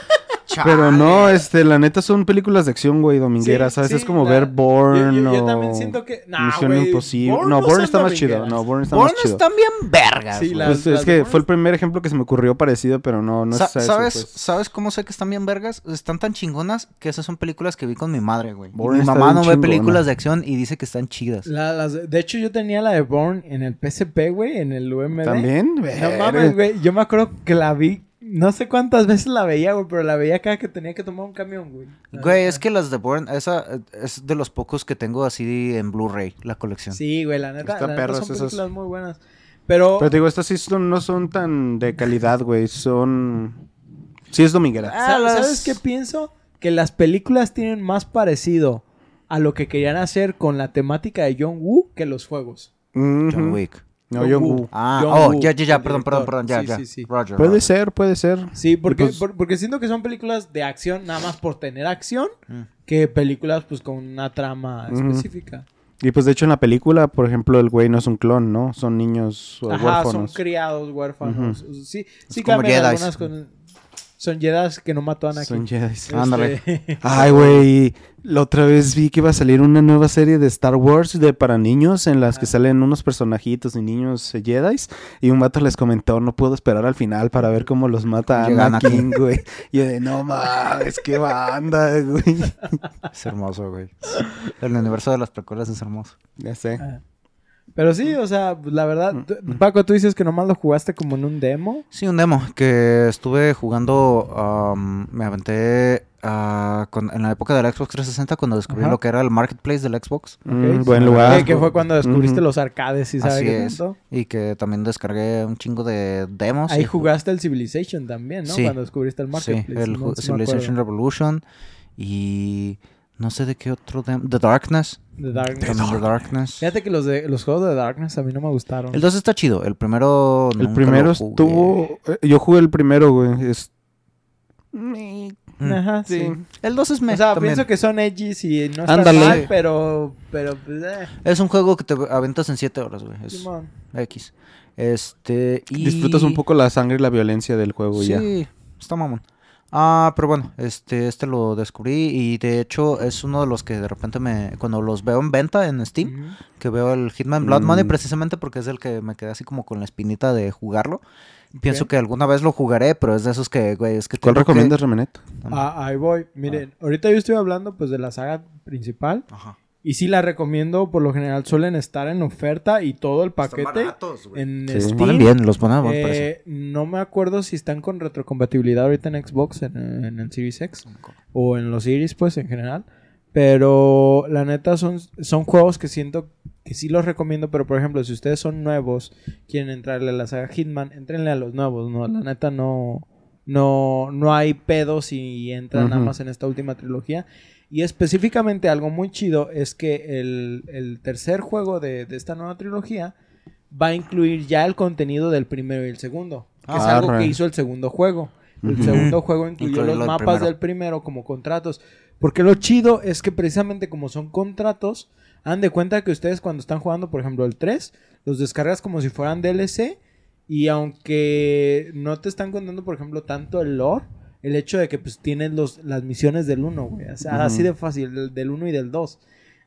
Chale. Pero no, este, la neta son películas de acción, güey, domingueras, Sí, ¿sabes? sí, es como la- ver Bourne yo, yo- yo o también siento que- Nah, Misión güey, Imposible. No, son está más chido. No, Bourne está más chido. están bien vergas, Sí, güey. la- Pues las es que fue el primer ejemplo que se me ocurrió parecido, pero no, no Sa- es eso, ¿Sabes, pues. ¿Sabes cómo sé que están bien vergas? Están tan chingonas que esas son películas que vi con mi madre, güey. Mi mamá no ve películas de acción y dice que están chidas. La- las de hecho, yo tenía la de Bourne en el PSP, güey, en el UMD. ¿También? No mames, güey. Yo me acuerdo que la vi. No sé cuántas veces la veía, güey, pero la veía cada que tenía que tomar un camión, güey. Güey, es que las de Bourne, esa es de los pocos que tengo así en Blu-ray, la colección. Sí, güey, la neta, Están la neta son esas. películas muy buenas. Pero, Pero te digo, estas sí son- no son tan de calidad, güey. Son. Sí, es dominguera. Ah, ¿sa- las- ¿sabes qué pienso? Que las películas tienen más parecido a lo que querían hacer con la temática de John Woo que los juegos. John Wick. No, John Woo. Ah, John oh, Woo, ya, ya, ya, perdón, perdón, perdón, ya, Sí, ya. sí, sí. Roger, Puede Roger. ser, puede ser. Sí, porque, pues- por- porque siento que son películas de acción nada más por tener acción Mm. que películas pues con una trama específica. Y pues de hecho en la película, por ejemplo, el güey no es un clon, ¿no? Son niños o Ajá, son huérfanos. criados, huérfanos. Sí, sí como cambian Jedis. algunas con... Son Jedis que no mató a Anakin. Son Jedi. Este, Ándale. *laughs* Ay, güey. La otra vez vi que iba a salir una nueva serie de Star Wars de para niños en las que salen unos personajitos y niños eh, Jedi. Y un vato les comentó, no puedo esperar al final para ver cómo los mata Llega Anakin, *laughs* güey. Y yo de, no mames, qué banda, güey. Es hermoso, güey. El universo de las precuelas es hermoso. Ya sé. Ah. Pero sí, o sea, pues, la verdad, Mm, tú- Paco, tú dices que nomás lo jugaste como en un demo. Sí, un demo que estuve jugando, am, me aventé ah, con- en la época del Xbox 360 cuando descubrí Ajá. lo que era el Marketplace del Xbox. Mm, buen sí. lugar. Que, que fue cuando descubriste los arcades y sabes Así qué es. tanto. Y que también descargué un chingo de demos. Ahí y- jugaste el Civilization también, ¿no? Sí. Cuando descubriste el Sí, Marketplace. el sí me Civilization. Revolution y no sé de qué otro demo. The Darkness. The Darkness. The Darkness. Fíjate que los, de, los juegos de Darkness a mí no me gustaron. El 2 está chido. El primero. El nunca primero lo jugué. estuvo... eh, Yo jugué el primero, güey. Es... Mm. Ajá, sí. Sí. El 2 es me. O sea, también. pienso que son edgys y no están Ándale. mal, pero... Pero, pues, eh, Es un juego que te aventas en 7 horas, güey. Es Simón. X. Este. Y... Disfrutas un poco la sangre y la violencia del juego Sí, ya. está mamón. Ah, pero bueno, este, este lo descubrí y de hecho es uno de los que de repente me, cuando los veo en venta en Steam, que veo el Hitman Blood Money Mm. precisamente porque es el que me quedé así como con la espinita de jugarlo. Pienso que alguna vez lo jugaré, pero es de esos que, güey, es que... ¿Cuál tengo que- recomiendas, Remenet? Ah, ahí voy. Miren, ahorita yo estoy hablando pues de la saga principal. Ajá. Y sí la recomiendo, por lo general suelen estar en oferta y todo el paquete en Sí. Steam. Ponen bien, los ponen a buen precio. Eh, no me acuerdo si están con retrocompatibilidad ahorita en Xbox, en, en el Series X o en los Series, pues en general. Pero la neta son, son juegos que siento que sí los recomiendo. Pero por ejemplo, si ustedes son nuevos, quieren entrarle a la saga Hitman, entrenle a los nuevos, ¿no? La neta no, no, no hay pedos si entran nada más en esta última trilogía. Y específicamente algo muy chido es que el, el tercer juego de, de esta nueva trilogía va a incluir ya el contenido del primero y el segundo. Que es Ah, algo que hizo el segundo juego. El segundo juego incluyó los mapas primero. del primero como contratos. Porque lo chido es que precisamente como son contratos, han de cuenta que ustedes cuando están jugando, por ejemplo, el 3, los descargas como si fueran DLC. Y aunque no te están contando, por ejemplo, tanto el lore, el hecho de que pues tienes los, las misiones del 1, güey. O sea, Ujú. así de fácil, del- del 1 y del 2.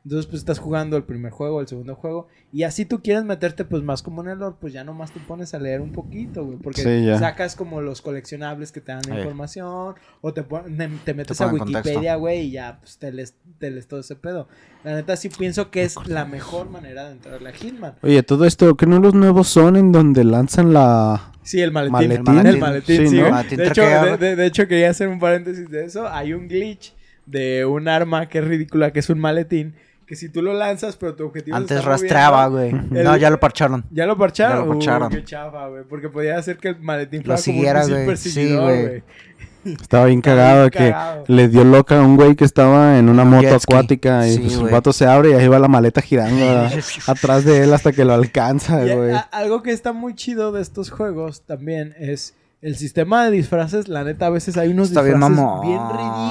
Entonces, pues estás jugando el primer juego, el segundo juego. Y así tú quieres meterte, pues más como en el lore, pues ya nomás te pones a leer un poquito, güey. Porque Sí, sacas como los coleccionables que te dan la Ahí. información. O te, te- te metes Te a. Wikipedia, güey, y ya pues te lees, te lees todo ese pedo. La neta sí pienso que es la mejor manera de entrarle a Hitman. Oye, todo esto, ¿qué no los nuevos son en donde lanzan la... Sí, el maletín. Maletín. El maletín, Sí, sí, ¿no? Maletín de, hecho, de, de- de hecho, quería hacer un paréntesis de eso. Hay un glitch de un arma que es ridícula, que es un maletín. Que si tú lo lanzas, pero tu objetivo se Antes está rastreaba, güey. No, ya lo parcharon. ¿Ya lo parcharon? Ya lo Uh, parcharon. qué chafa, güey. Porque podía hacer que el maletín Lo fuera siguiera, güey. Sí, güey. Estaba bien cagado bien que cagado. le dio loca a un güey que estaba en una Un moto acuática y Sí, pues, el vato se abre y ahí va la maleta girando a- *laughs* atrás de él hasta que lo alcanza, güey. algo que está muy chido de estos juegos también es el sistema de disfraces. La neta, a veces hay unos Está bien disfraces mamón. bien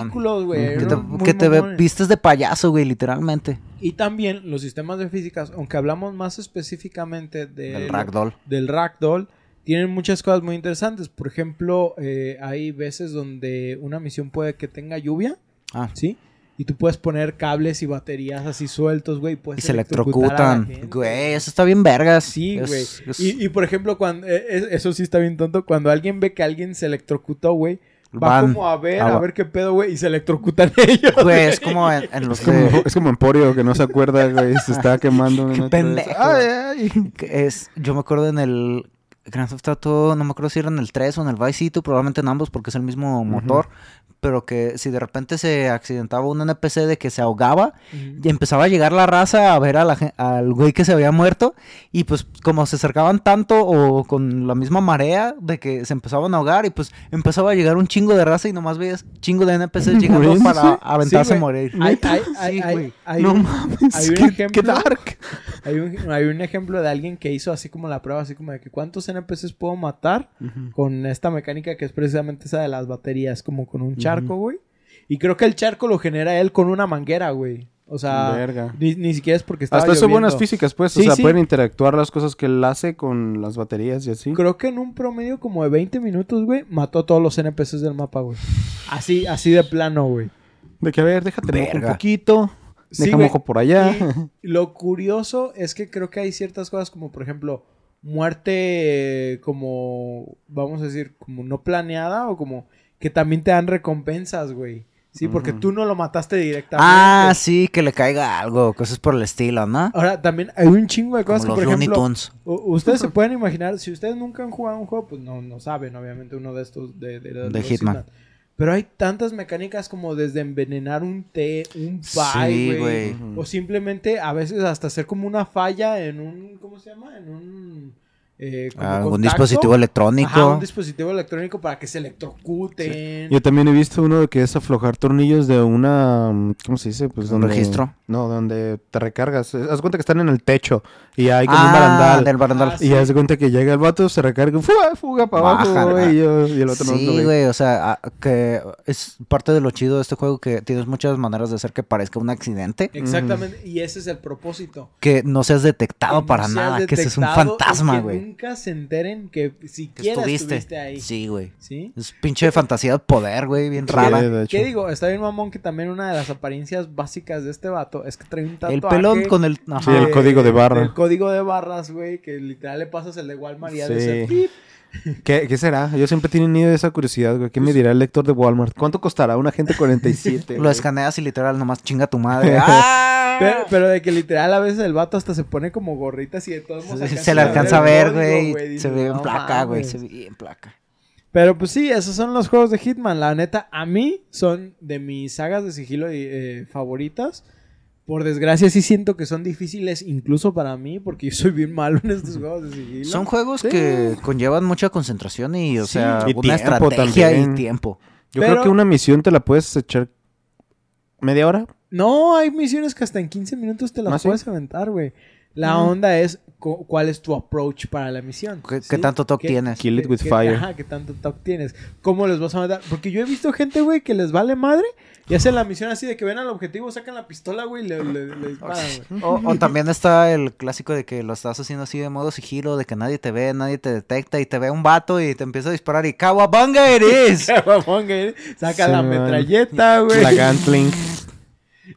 ridículos, güey. Que te, que te ve- mamones. vistes de payaso, güey, literalmente. Y también los sistemas de físicas, aunque hablamos más específicamente de Del ragdoll. del ragdoll, tienen muchas cosas muy interesantes. Por ejemplo, eh, hay veces donde una misión puede que tenga lluvia, Ah. ¿sí? Y tú puedes poner cables y baterías así sueltos, güey. Y se electrocutan. Güey, eso está bien vergas. Sí, güey. es- Y, y, por ejemplo, cuando eh, es- eso sí está bien tonto, cuando alguien ve que alguien se electrocutó, güey, va Van como a ver, Ah, a ver qué pedo, güey, y se electrocutan *laughs* ellos. Güey, es como en, en los Es como, es como Emporio que no se acuerda, güey, se estaba *laughs* quemando. en Qué pendejo. Ay, ay. es, yo me acuerdo en el Grand Theft Auto, no me acuerdo si era en el 3 o en el Vice City, probablemente en ambos porque es el mismo motor, pero que si de repente se accidentaba un NPC de que se ahogaba, Ujú. y empezaba a llegar la raza a ver a la, al güey que se había muerto y pues como se acercaban tanto o con la misma marea de que se empezaban a ahogar y pues empezaba a llegar un chingo de raza y nomás veías chingo de NPCs *laughs* llegando Muriéndose. para aventarse Sí, a morir. Hay, hay, hay, Sí, hay- güey. hay no mames, hay un qué- qué ejemplo. dark. Hay un, hay un ejemplo de alguien que hizo así como la prueba, así como de que cuántos NPCs puedo matar con esta mecánica que es precisamente esa de las baterías, como con un charco, güey. Y creo que el charco lo genera él con una manguera, güey. O sea, Verga. ni, ni siquiera es porque estaba Hasta eso lloviendo. buenas físicas, pues. Sí, o sea, sí. pueden interactuar las cosas que él hace con las baterías y así. Creo que en un promedio como de 20 minutos, güey, mató a todos los NPCs del mapa, güey. Así, así de plano, güey. De que, a ver, déjate mojo un Verga. poquito. Sí, Deja güey. mojo por allá. Y lo curioso es que creo que hay ciertas cosas como, por ejemplo, muerte como, vamos a decir, como no planeada o como que también te dan recompensas, güey. Sí, porque tú no lo mataste directamente. Ah, sí, que le caiga algo, cosas por el estilo, ¿no? Ahora, también hay un chingo de Como cosas los que, por Looney ejemplo, ustedes se *laughs* pueden imaginar, si ustedes nunca han jugado un juego, pues no, no saben, obviamente, uno de estos de, de, De los Hitman. Pero hay tantas mecánicas como desde envenenar un té, un pie, güey. güey. O simplemente a veces hasta hacer como una falla en un, ¿cómo se llama? En un... eh, como Ah, un dispositivo electrónico. Ajá, un dispositivo electrónico para que se electrocuten. Yo también he visto uno que es aflojar tornillos de una. mm, ¿Cómo se dice? Pues ¿Un donde. registro? No, donde te recargas. Eh, Haz cuenta que están en el techo y hay como un ah, barandal. del barandal. Ah, Y haz cuenta que llega el vato, se recarga, fuga, fuga para abajo, güey, y, yo- y el otro no lo Sí, güey, o sea, ah, que es parte de lo chido de este juego que tienes muchas maneras de hacer que parezca un accidente, Exactamente, y ese es el propósito. que no seas detectado Que para no seas nada, que seas un detectado y fantasma, güey. Nunca se enteren que Que siquiera estuviste. estuviste ahí. Sí, güey. ¿Sí? Es pinche fantasía de poder, güey, bien Sí, rara. ¿Qué digo? Está bien mamón que también una de las apariencias básicas de este vato es que trae un tatuaje. El pelón con el... Sí, el código de barra. El código de barras, güey, que literal le pasas el de Walmart y hace Sí. *laughs* ¿Qué, qué será? Yo siempre he tenido esa curiosidad, güey. ¿Qué me dirá el lector de Walmart? ¿Cuánto costará un agente 47? Lo escaneas y literal nomás chinga tu madre. *laughs* ¡Ah! Pero, pero de que literal a veces el vato hasta se pone como gorritas y de todos modos Se, se le alcanza a ver, güey. Se ve en "No placa, güey. mames". Se ve en placa. Pero pues sí, esos son los juegos de Hitman. La neta, a mí son de mis sagas de sigilo eh, favoritas. Por desgracia sí siento que son difíciles incluso para mí porque yo soy bien malo en estos juegos de sigilo. Son juegos Sí. que conllevan mucha concentración y, o Sí. sea, Y una tiempo estrategia también. y tiempo. Yo Pero- creo que una misión te la puedes echar media hora. No, hay misiones que hasta en 15 minutos te las ¿Ah, sí? puedes aventar, güey. La Mm. onda es cu- cuál es tu approach para la misión. ¿Qué, ¿sí? qué tanto toque ¿Qué- tienes? Kill it with qué- fire. Ajá, qué tanto toque tienes. ¿Cómo les vas a matar? Porque yo he visto gente, güey, que les vale madre y hacen la misión así de que ven al objetivo, sacan la pistola, güey, y le, le- le disparan, güey. *laughs* O, o también está el clásico de que lo estás haciendo así de modo sigilo, de que nadie te ve, nadie te detecta y te ve un vato y te empieza a disparar y ¡Kawabanga eres! Mamón, güey, Saca Sí, la man. metralleta, güey. La Gantling.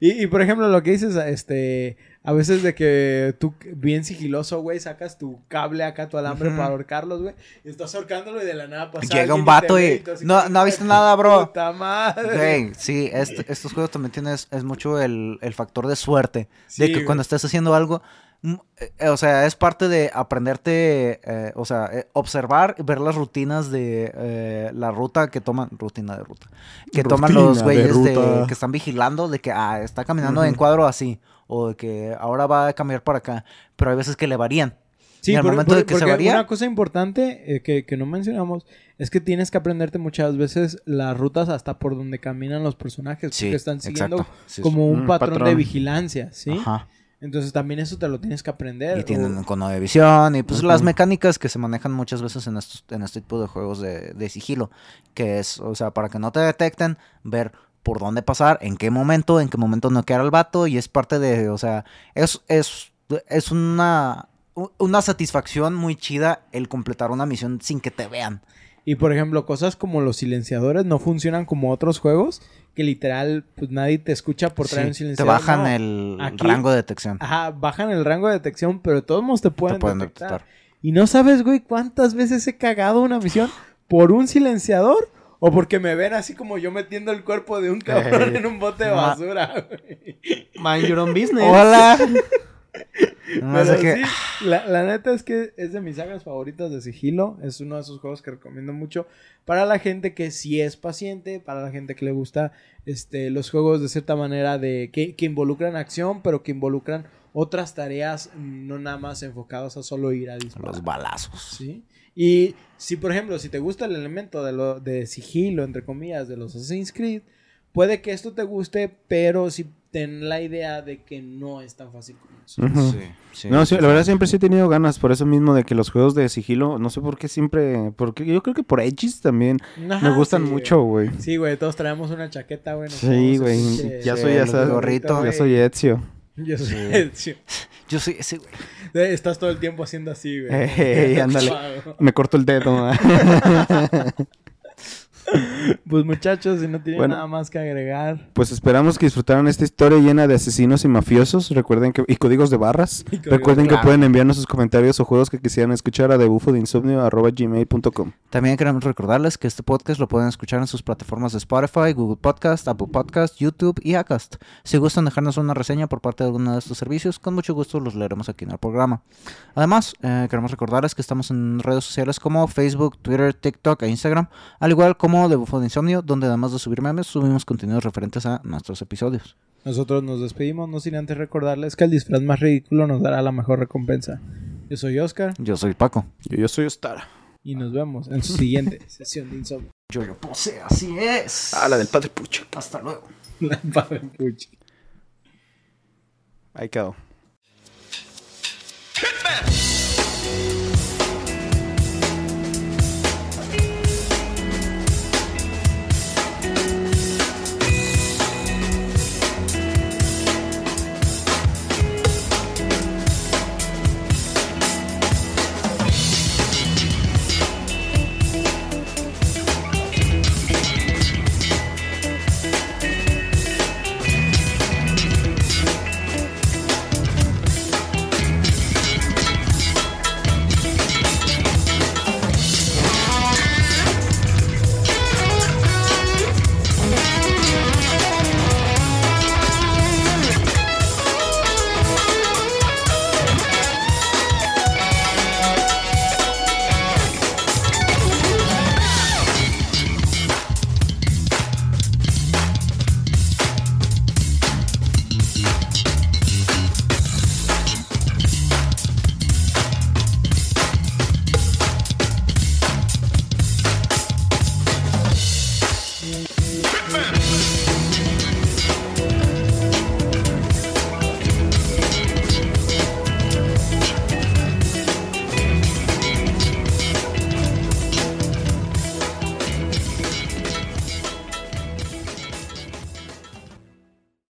Y, y, por ejemplo, lo que dices, este, a veces de que tú, bien sigiloso, güey, sacas tu cable acá, tu alambre para ahorcarlos, güey, y estás ahorcándolo y de la nada pasa Llega un vato te y, "No- no ha "Hijo visto nada, bro". Puta madre. Güey, sí, est- estos juegos también tienes, es mucho el, el factor de suerte. Sí, de que güey. cuando estés haciendo algo, o sea, es parte de aprenderte, eh, o sea, eh, observar, ver las rutinas de eh, la ruta que toman, rutina de ruta, que toman los de güeyes de, que están vigilando de que ah, está caminando en cuadro así, o de que ahora va a cambiar para acá, pero hay veces que le varían. Sí, por- momento por- de que se porque varía- una cosa importante eh, que, que no mencionamos es que tienes que aprenderte muchas veces las rutas hasta por donde caminan los personajes, Sí, porque están siguiendo exacto. Como un Un patrón, de patrón. vigilancia, ¿sí? Ajá. Entonces también eso te lo tienes que aprender. Y o- tienen un cono de visión y pues las mecánicas que se manejan muchas veces en, estos, en este tipo de juegos de, de sigilo, que es, o sea, para que no te detecten, ver por dónde pasar, en qué momento, en qué momento noquear al vato y es parte de, o sea, es, es, es una, una satisfacción muy chida el completar una misión sin que te vean. Y por ejemplo, cosas como los silenciadores no funcionan como otros juegos, que literal, pues nadie te escucha por traer Sí, un te silenciador. bajan no. el Aquí- rango de detección. Ajá, bajan el rango de detección, pero de todos modos te pueden, te pueden detectar. detectar. Y no sabes, güey, cuántas veces he cagado una misión por un silenciador o porque me ven así como yo metiendo el cuerpo de un cabrón en un bote de basura, güey. Mind your own business. Hola. *laughs* *laughs* No Pero sé qué- sí, la, la neta es que es de mis sagas favoritas de sigilo. Es uno de esos juegos que recomiendo mucho para la gente que sí es paciente, para la gente que le gusta este, los juegos de cierta manera de que, que involucran acción, pero que involucran otras tareas, no nada más enfocadas a solo ir a disparar. Los balazos. ¿sí? Y si, por ejemplo, si te gusta el elemento de, lo, de sigilo, entre comillas, de los Assassin's Creed, puede que esto te guste, pero si ten la idea de que no es tan fácil como eso. Sí, sí, No, sí, sí, la verdad siempre sí he tenido ganas, por eso mismo de que los juegos de sigilo, no sé por qué siempre, porque yo creo que por Edges también Ajá, me gustan sí, mucho, güey. Sí, güey, todos traemos una chaqueta, güey. Sí, güey, ya soy gorritos, güey. ya soy Ezio. Yo soy Sí. Ezio. *laughs* Yo sí, sí, güey. Estás todo el tiempo haciendo así, güey. *laughs* Ey, ándale. Me corto el dedo. *laughs* *laughs* Pues muchachos, si no tienen Bueno. nada más que agregar. Pues esperamos que disfrutaran esta historia llena de asesinos y mafiosos. Recuerden que y códigos de barras. *laughs* Códigos Recuerden de que pueden enviarnos sus comentarios o juegos que quisieran escuchar a debufodeinsomnio@gmail.com. También queremos recordarles que este podcast lo pueden escuchar en sus plataformas de Spotify, Google Podcast, Apple Podcast, YouTube y Acast. Si gustan dejarnos una reseña por parte de alguno de estos servicios, con mucho gusto los leeremos aquí en el programa. Además, eh, queremos recordarles que estamos en redes sociales como Facebook, Twitter, TikTok e Instagram, al igual como de Bufo de Insomnio, donde además de subir memes, subimos contenidos referentes a nuestros episodios. Nosotros nos despedimos, no sin antes recordarles que el disfraz más ridículo nos dará la mejor recompensa. Yo soy Oscar Yo soy Paco. Yo, yo soy Ostara. y nos vemos en su siguiente *laughs* sesión de insomnio. Yo lo puse, así es. Ah, la del padre Pucho. Hasta luego. La padre Puchi. Ahí quedó. Hitman!